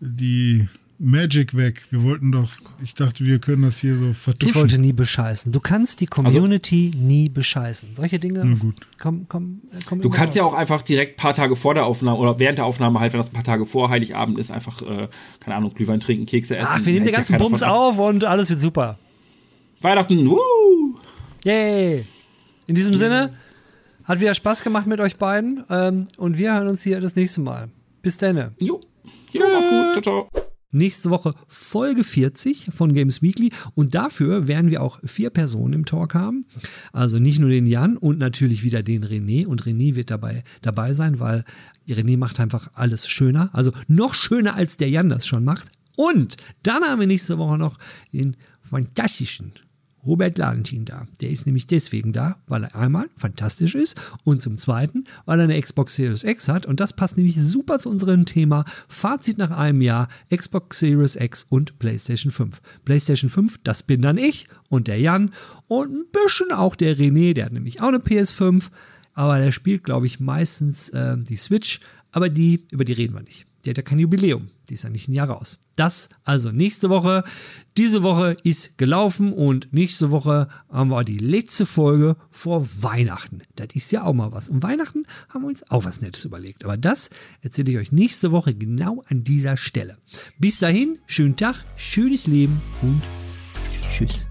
die Magic weg. Wir wollten doch, ich dachte, wir können das hier so Ich vertuschen. wollte nie bescheißen. Du kannst die Community nie bescheißen. Solche Dinge, Na gut. komm, komm, äh, komm Du kannst ja raus. auch einfach direkt ein paar Tage vor der Aufnahme oder während der Aufnahme halt, wenn das ein paar Tage vor Heiligabend ist, einfach, äh, keine Ahnung, Glühwein trinken, Kekse essen. Ach, wir nehmen den ja ganzen keiner Bums auf und alles wird super. Weihnachten, woo! Yay! In diesem Sinne, hat wieder Spaß gemacht mit euch beiden ähm, und wir hören uns hier das nächste Mal. Bis dann. Jo. Jo, mach's gut. Ciao, ciao. Nächste Woche Folge 40 von Games Weekly und dafür werden wir auch vier Personen im Talk haben. Also nicht nur den Jan und natürlich wieder den René und René wird dabei, dabei sein, weil René macht einfach alles schöner. Also noch schöner als der Jan das schon macht. Und dann haben wir nächste Woche noch den fantastischen Robert Ladentin da. Der ist nämlich deswegen da, weil er einmal fantastisch ist und zum zweiten, weil er eine Xbox Series X hat. Und das passt nämlich super zu unserem Thema Fazit nach einem Jahr Xbox Series X und PlayStation 5. PlayStation 5, das bin dann ich und der Jan und ein bisschen auch der René, der hat nämlich auch eine PS5, aber der spielt, glaube ich, meistens äh, die Switch, aber die, über die reden wir nicht. Die hat ja kein Jubiläum. Die ist ja nicht ein Jahr raus. Das also nächste Woche. Diese Woche ist gelaufen und nächste Woche haben wir die letzte Folge vor Weihnachten. Das ist ja auch mal was. Und Weihnachten haben wir uns auch was Nettes überlegt. Aber das erzähle ich euch nächste Woche genau an dieser Stelle. Bis dahin, schönen Tag, schönes Leben und tschüss.